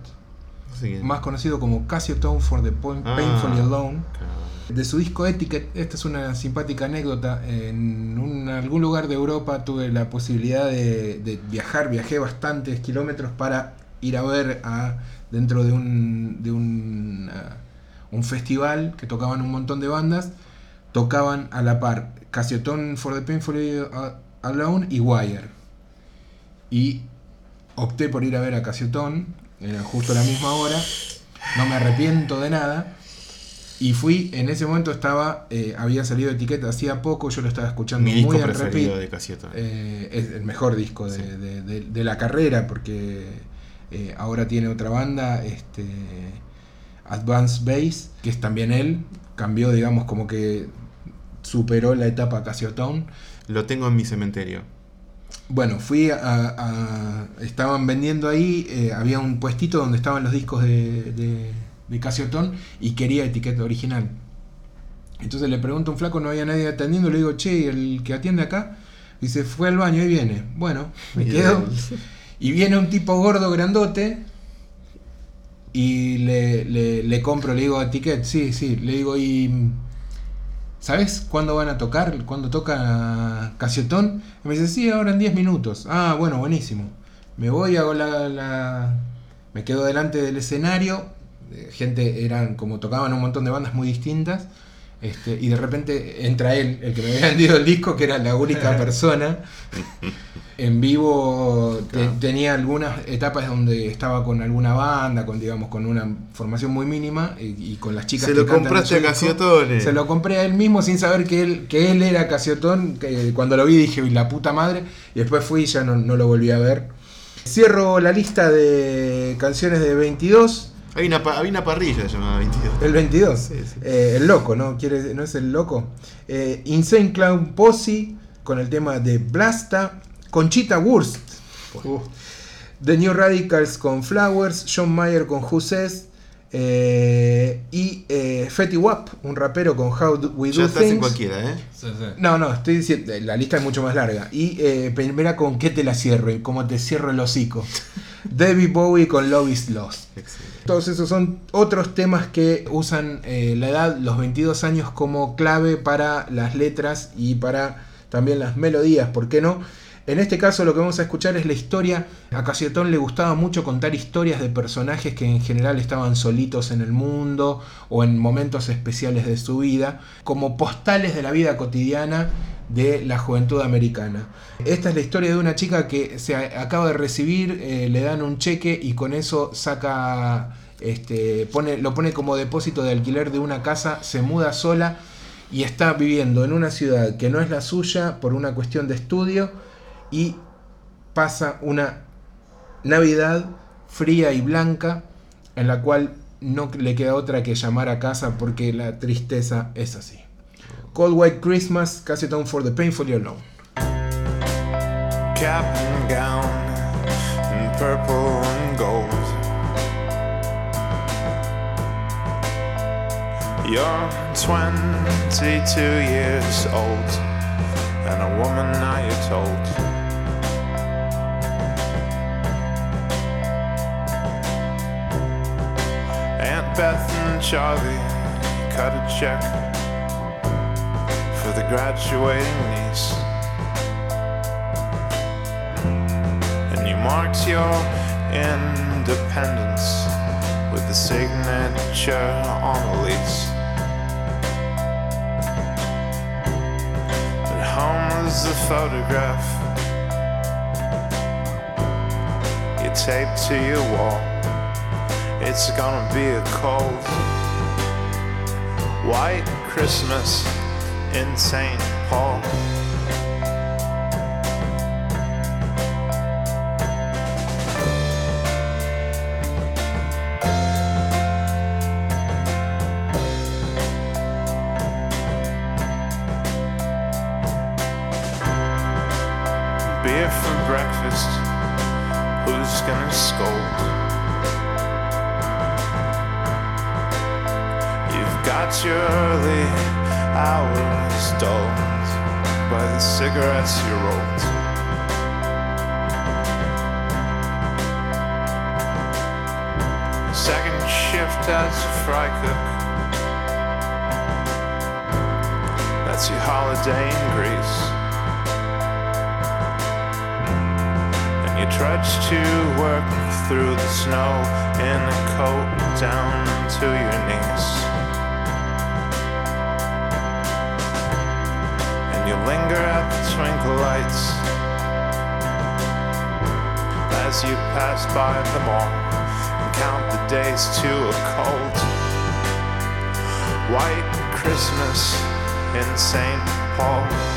más conocido como Casio Tone for the Ah, Painfully Alone. claro. De su disco Etiquette, esta es una simpática anécdota. En un- algún lugar de Europa tuve la posibilidad de, de viajar, viajé bastantes kilómetros para ir a ver a, dentro de un, de un, ah, un festival que tocaban un montón de bandas. Tocaban a la par Cassiotone for the Painfully Alone y Wire. Y opté por ir a ver a Cassiotone, era justo a la misma hora. No me arrepiento de nada. Y fui, en ese momento estaba, eh, había salido etiqueta hacía poco, yo lo estaba escuchando Mi disco muy en preferido repeat. de Casieto. Eh, es el mejor disco de, Sí. de- de- de la carrera porque eh, ahora tiene otra banda, este, Advanced Bass, que es también él, cambió, digamos, como que superó la etapa Casiotone. Lo tengo en mi cementerio. Bueno, fui a, a- estaban vendiendo ahí, eh, había un puestito donde estaban los discos de, de, de Casiotone y quería etiqueta original. Entonces le pregunto a un flaco, no había nadie atendiendo, le digo, che, ¿y el que atiende acá? Dice, fue al baño y viene. Bueno, me quedo. Y viene un tipo gordo, grandote, y le, le, le compro, le digo, etiquet, sí, sí, le digo, y... ¿Sabes cuándo van a tocar? ¿Cuándo toca Casiotón? Y me dice, sí, ahora en 10 minutos. Ah, bueno, buenísimo. Me voy, hago la, la- Me quedo delante del escenario. eh, Gente, eran como tocaban un montón de bandas muy distintas. Este, y de repente entra él, el que me había vendido el disco, que era la única persona. En vivo te- tenía algunas etapas donde estaba con alguna banda, con digamos con una formación muy mínima y, y con las chicas. Se que lo compraste a disco. Casiotone. Se lo compré a él mismo sin saber que él, que él era Casiotón. Que cuando lo vi dije, "Uy, la puta madre. Y después fui y ya no, no lo volví a ver. Cierro la lista de canciones de 22. Hay una, había una parrilla llamada 22. El 22. Sí, sí. Eh, el loco, ¿no? ¿Quiere, ¿No es el loco? Eh, Insane Clown Posse con el tema de Blasta. Conchita Wurst. Uh. The New Radicals con Flowers. John Mayer con Who Says. Eh, y eh, Fetty Wap, un rapero con How Do We Do Ya estás en Things. cualquiera, ¿eh? Sí, sí. No, no, estoy diciendo, la lista es mucho más larga. Y eh, primera con qué te la cierro y cómo te cierro el hocico. David Bowie con Love is Lost. Excelente. Todos esos son otros temas que usan eh, la edad, los 22 años como clave para las letras y para también las melodías, ¿por qué no? En este caso lo que vamos a escuchar es la historia. A Casiotón le gustaba mucho contar historias de personajes que en general estaban solitos en el mundo o en momentos especiales de su vida, como postales de la vida cotidiana de la juventud americana. Esta es la historia de una chica que se acaba de recibir, eh, le dan un cheque y con eso saca, este, pone, lo pone como depósito de alquiler de una casa, se muda sola y está viviendo en una ciudad que no es la suya por una cuestión de estudio y pasa una Navidad fría y blanca en la cual no le queda otra que llamar a casa porque la tristeza es así. Cold White Christmas, Cassiotone for the Painfully Alone. cap and gown in purple and gold. You're 22 years old, and a woman now you're told. Beth and Charlie cut a check for the graduating niece. and you marked your independence with the signature on the lease. But home is the photograph you taped to your wall. It's gonna be a cold white Christmas in St. Paul. Dulled by the cigarettes you rolled. Second shift as a fry cook. That's your holiday in Greece. And you trudge to work through the snow in a coat down to your knees. Linger at the twinkle lights as you pass by the mall and count the days to a cold white Christmas in St. Paul.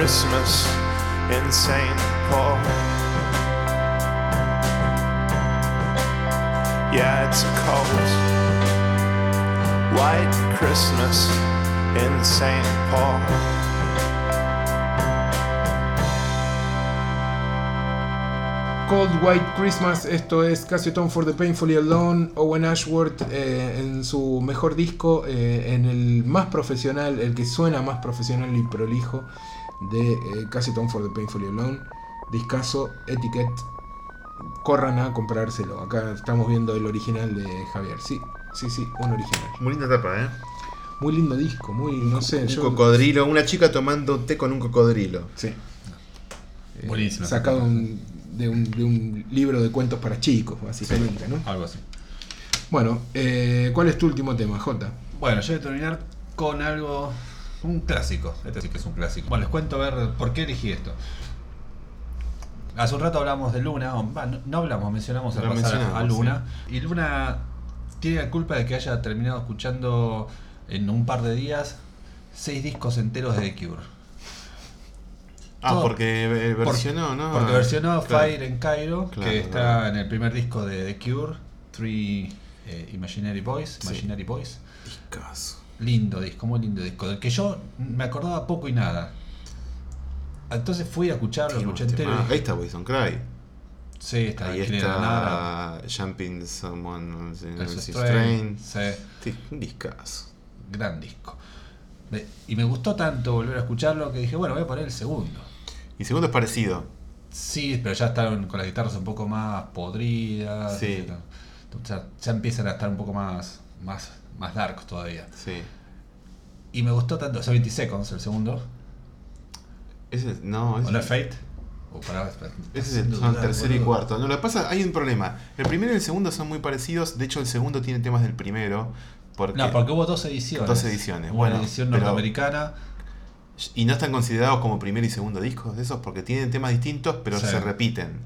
Christmas in St. Paul. Yeah, it's a cold white Christmas in St. Paul. Cold White Christmas, esto es Cassetone for the Painfully Alone, Owen Ashworth eh, en su mejor disco, eh, en el más profesional, el que suena más profesional y prolijo de eh, Cassetone for the Painfully Alone, discaso Etiquette, corran a comprárselo, acá estamos viendo el original de Javier, sí, sí, sí, un original. Muy linda tapa, ¿eh? Muy lindo disco, muy, no sé, Un yo... cocodrilo, una chica tomando té con un cocodrilo. Sí. Eh, Buenísimo. Sacado un- de, un, de un libro de cuentos para chicos, básicamente, ¿no? Algo así. Bueno, eh, ¿cuál es tu último tema, Jota? Bueno, yo voy a terminar con algo. Un clásico. Este sí que es un clásico. Bueno, les cuento a ver por qué elegí esto. Hace un rato hablamos de Luna, o, no, no hablamos, mencionamos al pasar a mencionamos, Luna. Y Luna tiene la culpa de que haya terminado escuchando en un par de días seis discos enteros de The Cure. Ah, Todo. porque eh, Por- versionó, ¿no? Porque versionó Claro. Fire en Cairo, Claro, que está claro. en el primer disco de The Cure, Three eh, Imaginary Boys. Imaginary Boys. Discazo. Lindo disco, muy lindo disco, del que yo me acordaba poco y nada. Entonces fui a escucharlo, lo escuché entero. Ah, ahí está Poison Cry. sí, está Ahí ¿quién era? Nada, está Jumping Someone Elvis Strain. Strain, sí, un discazo. gran disco. Y me gustó tanto volver a escucharlo que dije, bueno, voy a poner el segundo. Y segundo es parecido. Sí, pero ya están con las guitarras un poco más podridas. Sí. Ya, ya empiezan a estar un poco más, más, más darks todavía. Sí. Y me gustó tanto, o sea, 20 Seconds, el segundo. Ese, no, ese, Honor Fate. O para, Ese es el son tercero y cuarto. No, lo que pasa, hay un problema. El primero y el segundo son muy parecidos. De hecho, el segundo tiene temas del primero. Porque, No, porque hubo dos ediciones. Dos ediciones, Hubo bueno, Una edición pero- norteamericana. Y no están considerados como primer y segundo discos de esos porque tienen temas distintos, pero Sí. se repiten.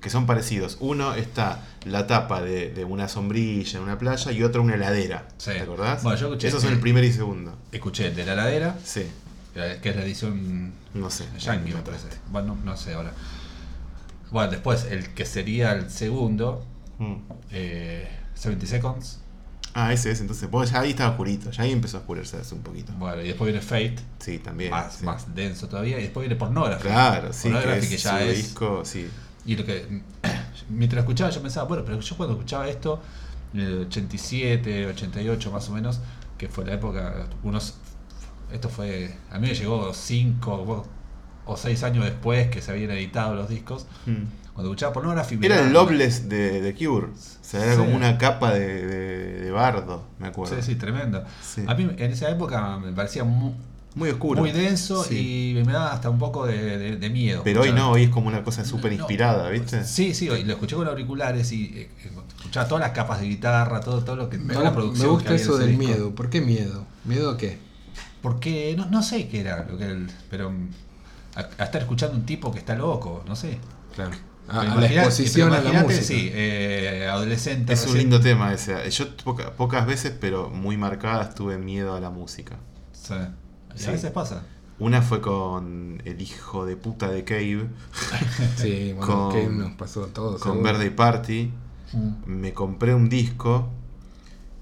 Que son parecidos. Uno está la tapa de, de una sombrilla en una playa y otro una heladera. Sí. ¿Te acordás? Bueno, yo escuché Esos son que- el primer y segundo. Escuché el de la ladera, Sí. que es la edición No sé. Yankee, me parece. Bueno, no, no sé ahora. Bueno, después el que sería el segundo, Mm. eh, 70 Seconds. Ah, ese es. Entonces, pues ya ahí estaba oscurito. Ya ahí empezó a oscurecerse un poquito. Bueno, y después viene Fate, Sí, también. más, sí. más denso todavía. Y después viene Pornography. Claro, sí. Que Pornography es que su ya es. disco, sí. Y lo que. Mientras escuchaba, yo pensaba, bueno, pero yo cuando escuchaba esto, en el 87, 88 más o menos, que fue la época. Unos. Esto fue. A mí me llegó 5 o 6 años después que se habían editado los discos. Mm. Cuando escuchaba Pornography. Era miraba- el Loveless de, de Cure. O sea, era Sí. como una capa de, de- de bardo, me acuerdo. Sí, sí, tremendo. Sí. A mí en esa época me parecía mu- Muy oscuro. muy denso Sí. y me daba hasta un poco de, de- de miedo. Pero hoy no, hoy es como una cosa súper No, inspirada, ¿viste? Sí, sí, y lo escuché con auriculares y eh, escuchaba todas las capas de guitarra, todo, todo lo que. Me, toda la producción me gusta eso del disco. miedo. ¿Por qué miedo? ¿Miedo a qué? Porque no, no sé qué era lo que era el- pero a, a estar escuchando un tipo que está loco, no sé. Claro. A, a la exposición a la música. Sí, eh, adolescente. Es un recién- lindo tema ese. Yo poca- pocas veces, pero muy marcadas, tuve miedo a la música. Sí. Y Sí. A veces pasa. Una fue con el hijo de puta de Cave, Sí, bueno, Con- que nos pasó a todos. con seguro. Verde Party. Mm. Me compré un disco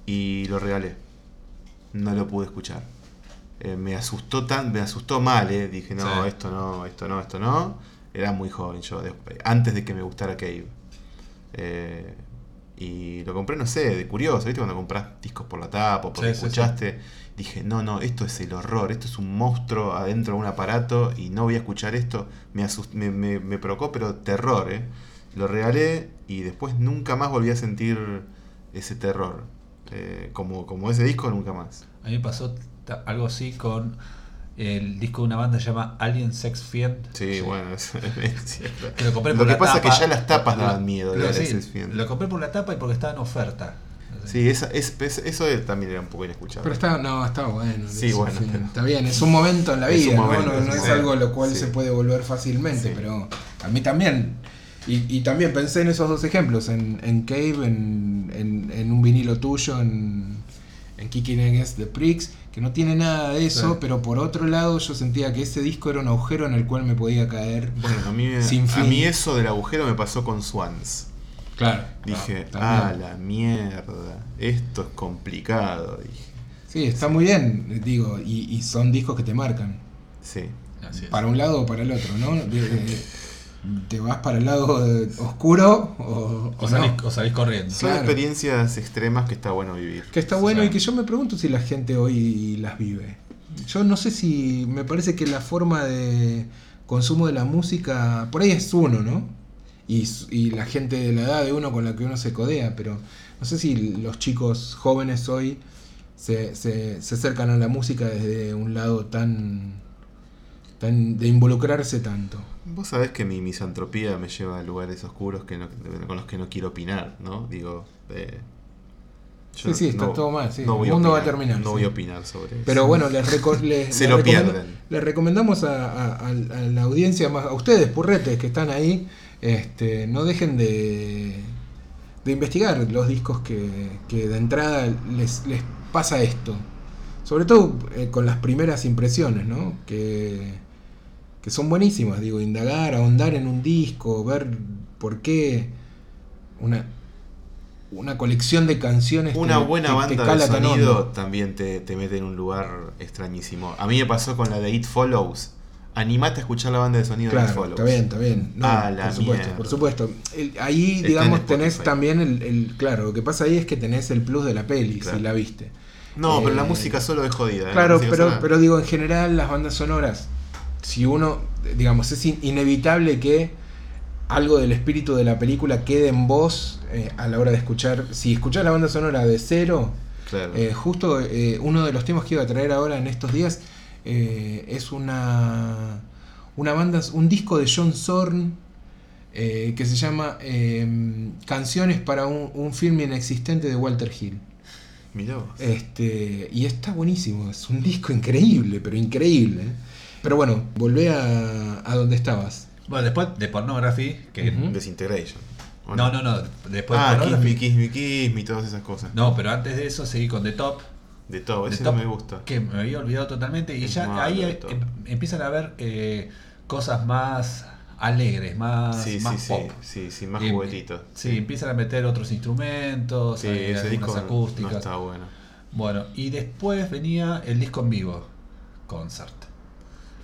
y lo regalé. No lo pude escuchar. Eh, me asustó tan, me asustó mal, eh. dije no, Sí. esto no, esto no, esto no. Era muy joven yo, después- antes de que me gustara Cave. Eh, y lo compré, no sé, de curioso, ¿viste? Cuando compras discos por la tapa o porque Sí, sí, escuchaste, dije, no, no, esto es el horror, esto es un monstruo adentro de un aparato y no voy a escuchar esto. Me, asust- me, me, me provocó, pero terror, ¿eh? Lo regalé y después nunca más volví a sentir ese terror. Eh, como, como ese disco, nunca más. A mí me pasó algo así con el disco de una banda que se llama Alien Sex Fiend. Sí, bueno, es, es cierto. Que lo compré Lo por que la pasa es que ya las tapas daban miedo lo, sí, Sex Fiend. lo compré por la tapa y porque estaba en oferta. Sí, esa, es, es- eso también era un poco inescuchable. Pero está, no, está bueno. Sí, eso, bueno, pero- Está bien, es un momento en la vida, ¿no? momento, no, no sí. es algo a lo cual Sí. se puede volver fácilmente, Sí. pero a mí también. Y, y también pensé en esos dos ejemplos, en, en Cave, en, en, en un vinilo tuyo, en, en Kicking Against the Pricks, que no tiene nada de eso, Sí. pero por otro lado yo sentía que ese disco era un agujero en el cual me podía caer. Bueno, a mí, Sin a fin. mí eso del agujero me pasó con Swans. Claro. Dije, Ah, ah, la mierda, esto es complicado. Dije, Sí, está muy bien, digo, y, y son discos que te marcan. sí. Así es. para un lado o para el otro, ¿no? De- de- ¿Te vas para el lado eh, oscuro o, O o salís, no? o salís corriendo. Son Claro. experiencias extremas que está bueno vivir. Que está bueno Sí. y que yo me pregunto si la gente hoy las vive. Yo no sé si me parece que la forma de consumo de la música, por ahí es uno, ¿no? Y, y la gente de la edad de uno con la que uno se codea, pero no sé si los chicos jóvenes hoy se, se, se acercan a la música desde un lado tan, tan de involucrarse tanto. Vos sabés que mi misantropía me lleva a lugares oscuros que no- con los que no quiero opinar, ¿no? Digo, eh, Sí, sí, está todo mal, sí. El mundo va a terminar, No sí. voy a opinar sobre eso. Pero bueno, les, reco- les- Se les lo pierden. les recomendamos a, a- a- a la audiencia, más a ustedes, purretes que están ahí, este, no dejen de, de investigar los discos que, que de entrada les, les pasa esto. Sobre todo eh, con las primeras impresiones, ¿no? Que, que son buenísimas, digo, indagar, ahondar en un disco, ver por qué una, una colección de canciones Una te- buena banda de sonido también te, te mete en un lugar extrañísimo. A mí me pasó con la de It Follows. Animate a escuchar la banda de sonido de Claro, Follows. está bien, está bien. No, Ah, la por supuesto, mierda. por supuesto. El- ahí, Está digamos, en tenés también el, el- Claro, lo que pasa ahí es que tenés el plus de la peli, Claro. si la viste. No, pero la Eh, música solo es jodida. ¿eh? La Claro, pero, pero digo, en general, las bandas sonoras, si uno, digamos, es in- inevitable que algo del espíritu de la película quede en vos eh, a la hora de escuchar. Si escuchás la banda sonora de cero, Claro. eh, justo uno de los temas que iba a traer ahora en estos días eh, es una una banda, un disco de John Zorn eh, que se llama eh, Canciones para un, un film inexistente de Walter Hill. Mirá vos. Este, y está buenísimo, es un disco increíble, pero increíble. ¿eh? Pero bueno, volvé a, a donde estabas. Bueno, después de Pornography, que... Ujú. Desintegration. ¿o No, no, no. Después ah, de Kiss Pornography... Me, Kiss Me, Kiss Me, todas esas cosas. No, pero antes de eso seguí con The Top. De todo, ese no me gusta. Que me había olvidado totalmente. Y Es ya ahí eh, em- empiezan a ver eh, cosas más alegres, más, Sí, más sí, pop. sí, sí, más Em- juguetitos. Sí, empiezan a meter otros instrumentos, Sí, hay ese disco acústicas. no está bueno. Bueno, y después venía el disco en vivo, Concert.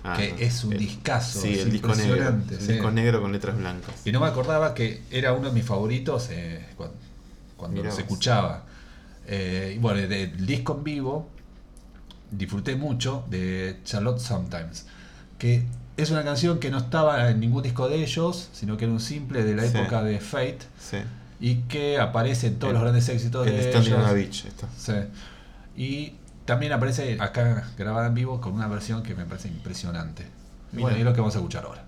Ah, que no. es un El- discazo, Sí, es el disco negro. impresionante, El disco negro con letras blancas. Y no me acordaba que era uno de mis favoritos eh, cuando, cuando vos. escuchaba. Eh, y bueno, del disco en vivo disfruté mucho de Charlotte Sometimes, que es una canción que no estaba en ningún disco de ellos, sino que era un simple de la Sí. época de Fate Sí. y que aparece en todos El- los grandes éxitos El de ellos. Beach. Está. Sí. Y también aparece acá grabada en vivo con una versión que me parece impresionante. Y Mira. Bueno, y es lo que vamos a escuchar ahora.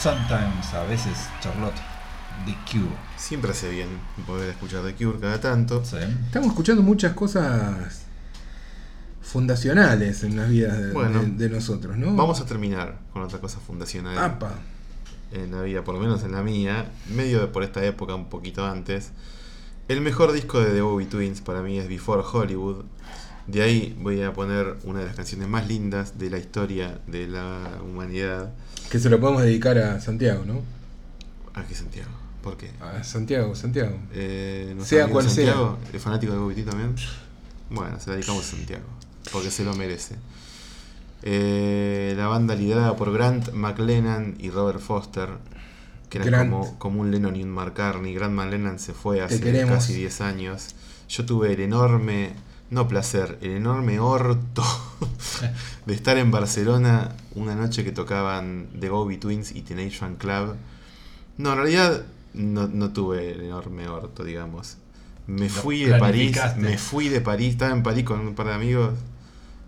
Sometimes, a veces Charlotte The Cure. Siempre hace bien poder escuchar The Cure cada tanto. ¿sí? Estamos escuchando muchas cosas fundacionales en las vidas de, Bueno. de- de nosotros, ¿no? Vamos a terminar con otra cosa fundacional Apa. en la vida, por lo menos en la mía, medio de por esta época, un poquito antes. El mejor disco de The Bowie Twins para mí es Before Hollywood. De ahí voy a poner una de las canciones más lindas de la historia de la humanidad. Que se lo podemos dedicar a Santiago, ¿no? Aquí Santiago. ¿Por qué? A Santiago, Santiago. Eh, ¿nuestro Sea cual sea. Santiago, ¿Es fanático de Bobby también? Bueno, se la dedicamos a Santiago, porque se lo merece. Eh, la banda liderada por Grant McLennan y Robert Foster, que Grant. como, como un Lennon y un McCartney. Grant McLennan se fue hace casi 10 años. Yo tuve el enorme, no placer, el enorme orto de estar en Barcelona una noche que tocaban The Bobby Twins y Teenage Fan Club. No, en realidad no, no tuve el enorme orto, digamos. Me fui de París, me fui de París, estaba en París con un par de amigos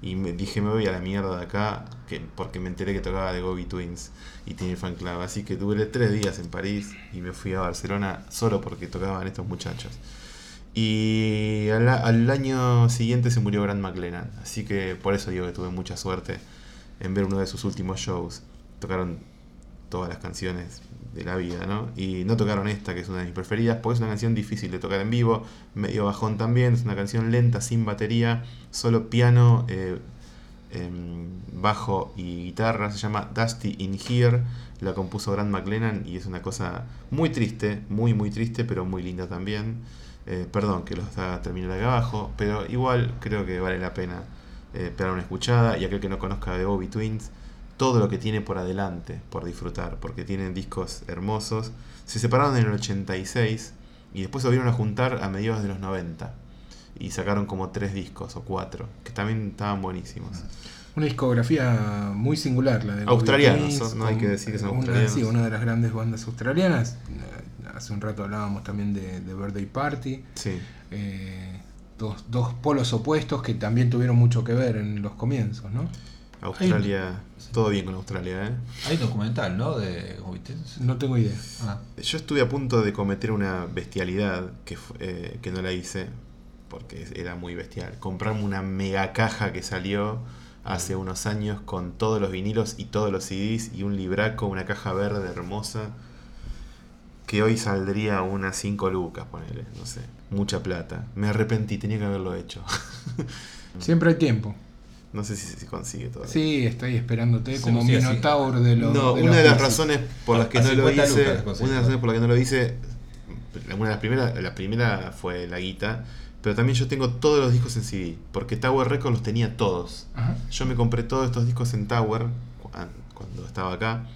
y me dije me voy a la mierda de acá que, porque me enteré que tocaba The Bobby Twins y Teenage Fan Club. Así que duré tres días en París y me fui a Barcelona solo porque tocaban estos muchachos. Y al, año siguiente se murió Grant McLennan. Así que por eso digo que tuve mucha suerte en ver uno de sus últimos shows. Tocaron todas las canciones de la vida, ¿no? Y no tocaron esta, que es una de mis preferidas, porque es una canción difícil de tocar en vivo, medio bajón también, es una canción lenta, sin batería, solo piano, eh, em, bajo y guitarra, se llama Dusty in Here, la compuso Grant McLennan y es una cosa muy triste, muy muy triste, pero muy linda también. Eh, perdón que los haga terminar acá abajo, pero igual creo que vale la pena eh, pegar una escuchada y aquel que no conozca de Bobby Twins, todo lo que tiene por adelante por disfrutar, porque tienen discos hermosos. Se separaron en el 86 y después se volvieron a juntar a mediados de los 90 y sacaron como tres discos o cuatro, que también estaban buenísimos. Una discografía muy singular, la de Australianos, no hay que decir que son una, australianos. sí, una de las grandes bandas australianas. Eh, Hace un rato hablábamos también de, de Birthday Party. Sí, Eh, dos, dos polos opuestos que también tuvieron mucho que ver en los comienzos, ¿no? Australia, todo bien con Australia, ¿eh? Hay documental, ¿no? De. No tengo idea. Ah, Yo estuve a punto de cometer una bestialidad que, eh, que no la hice porque era muy bestial. Comprarme una mega caja que salió hace unos años con todos los vinilos y todos los CDs y un libraco, una caja verde hermosa que hoy saldría unas 5 lucas, ponele, no sé, mucha plata. Me arrepentí, tenía que haberlo hecho. Siempre hay tiempo. no sé si se consigue todavía. Sí, estoy esperándote como así. Minotaur de los. No, de una los de las razones por las que A no lo 50 hice, lucas una de las razones por las que no lo hice, una de las primeras, la primera fue la guita, pero también yo tengo todos los discos en CD, porque Tower Records los tenía todos. Ajá. Yo me compré todos estos discos en Tower an- cuando estaba acá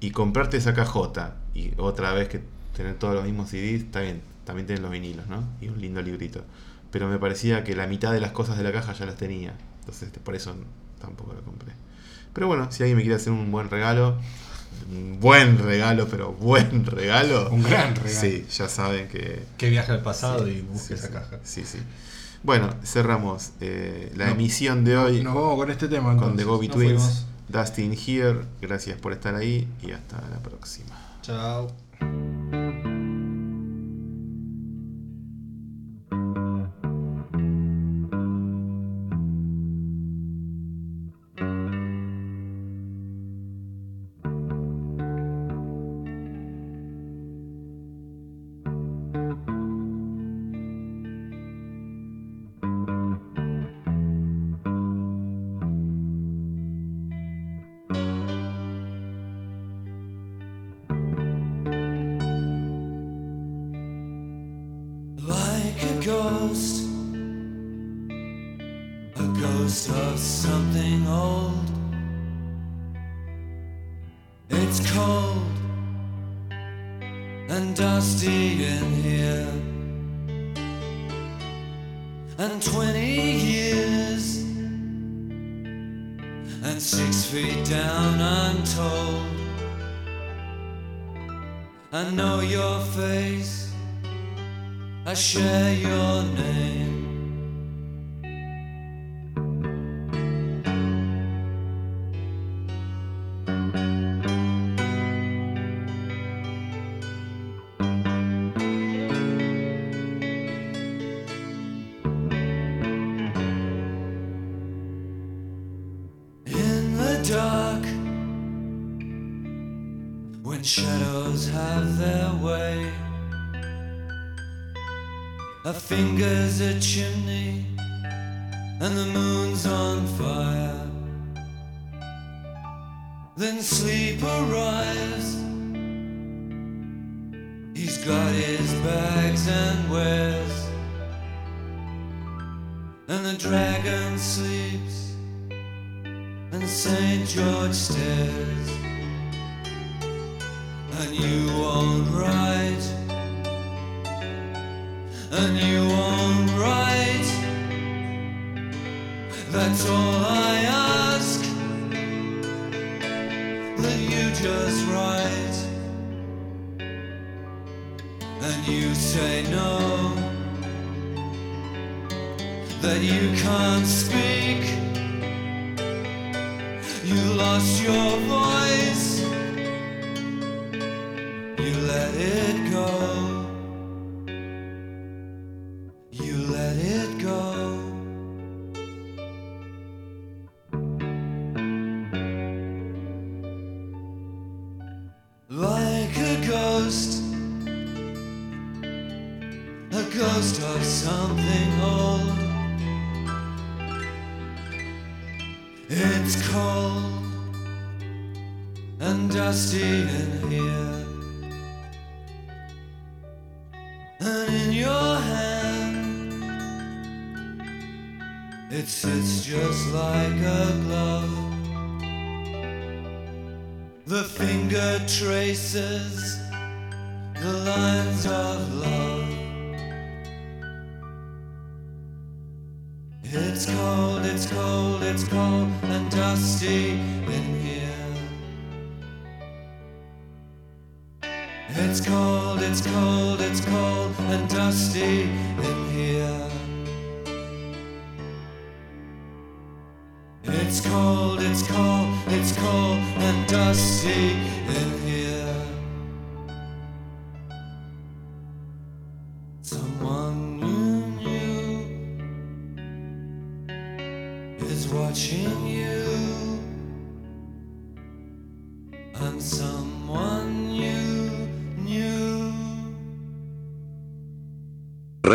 y comprarte esa cajota y otra vez que tener todos los mismos CDs, está bien, también tienen los vinilos, ¿no? Y un lindo librito. Pero me parecía que la mitad de las cosas de la caja ya las tenía. Entonces por eso tampoco la compré. Pero bueno, si alguien me quiere hacer un buen regalo, un buen regalo, pero buen regalo. Un gran regalo. Sí, ya saben que... que viaje al pasado sí, y busque sí, esa sí, caja. Sí, sí. Bueno, cerramos eh, la No. emisión de hoy Nos vamos con este tema con. The Bobby nos Twins, fuimos. Dustin Here. Gracias por estar ahí y hasta la próxima. Chao. and you won't write. That's all I ask. That you just write, and you say no. That you can't speak. You lost your voice.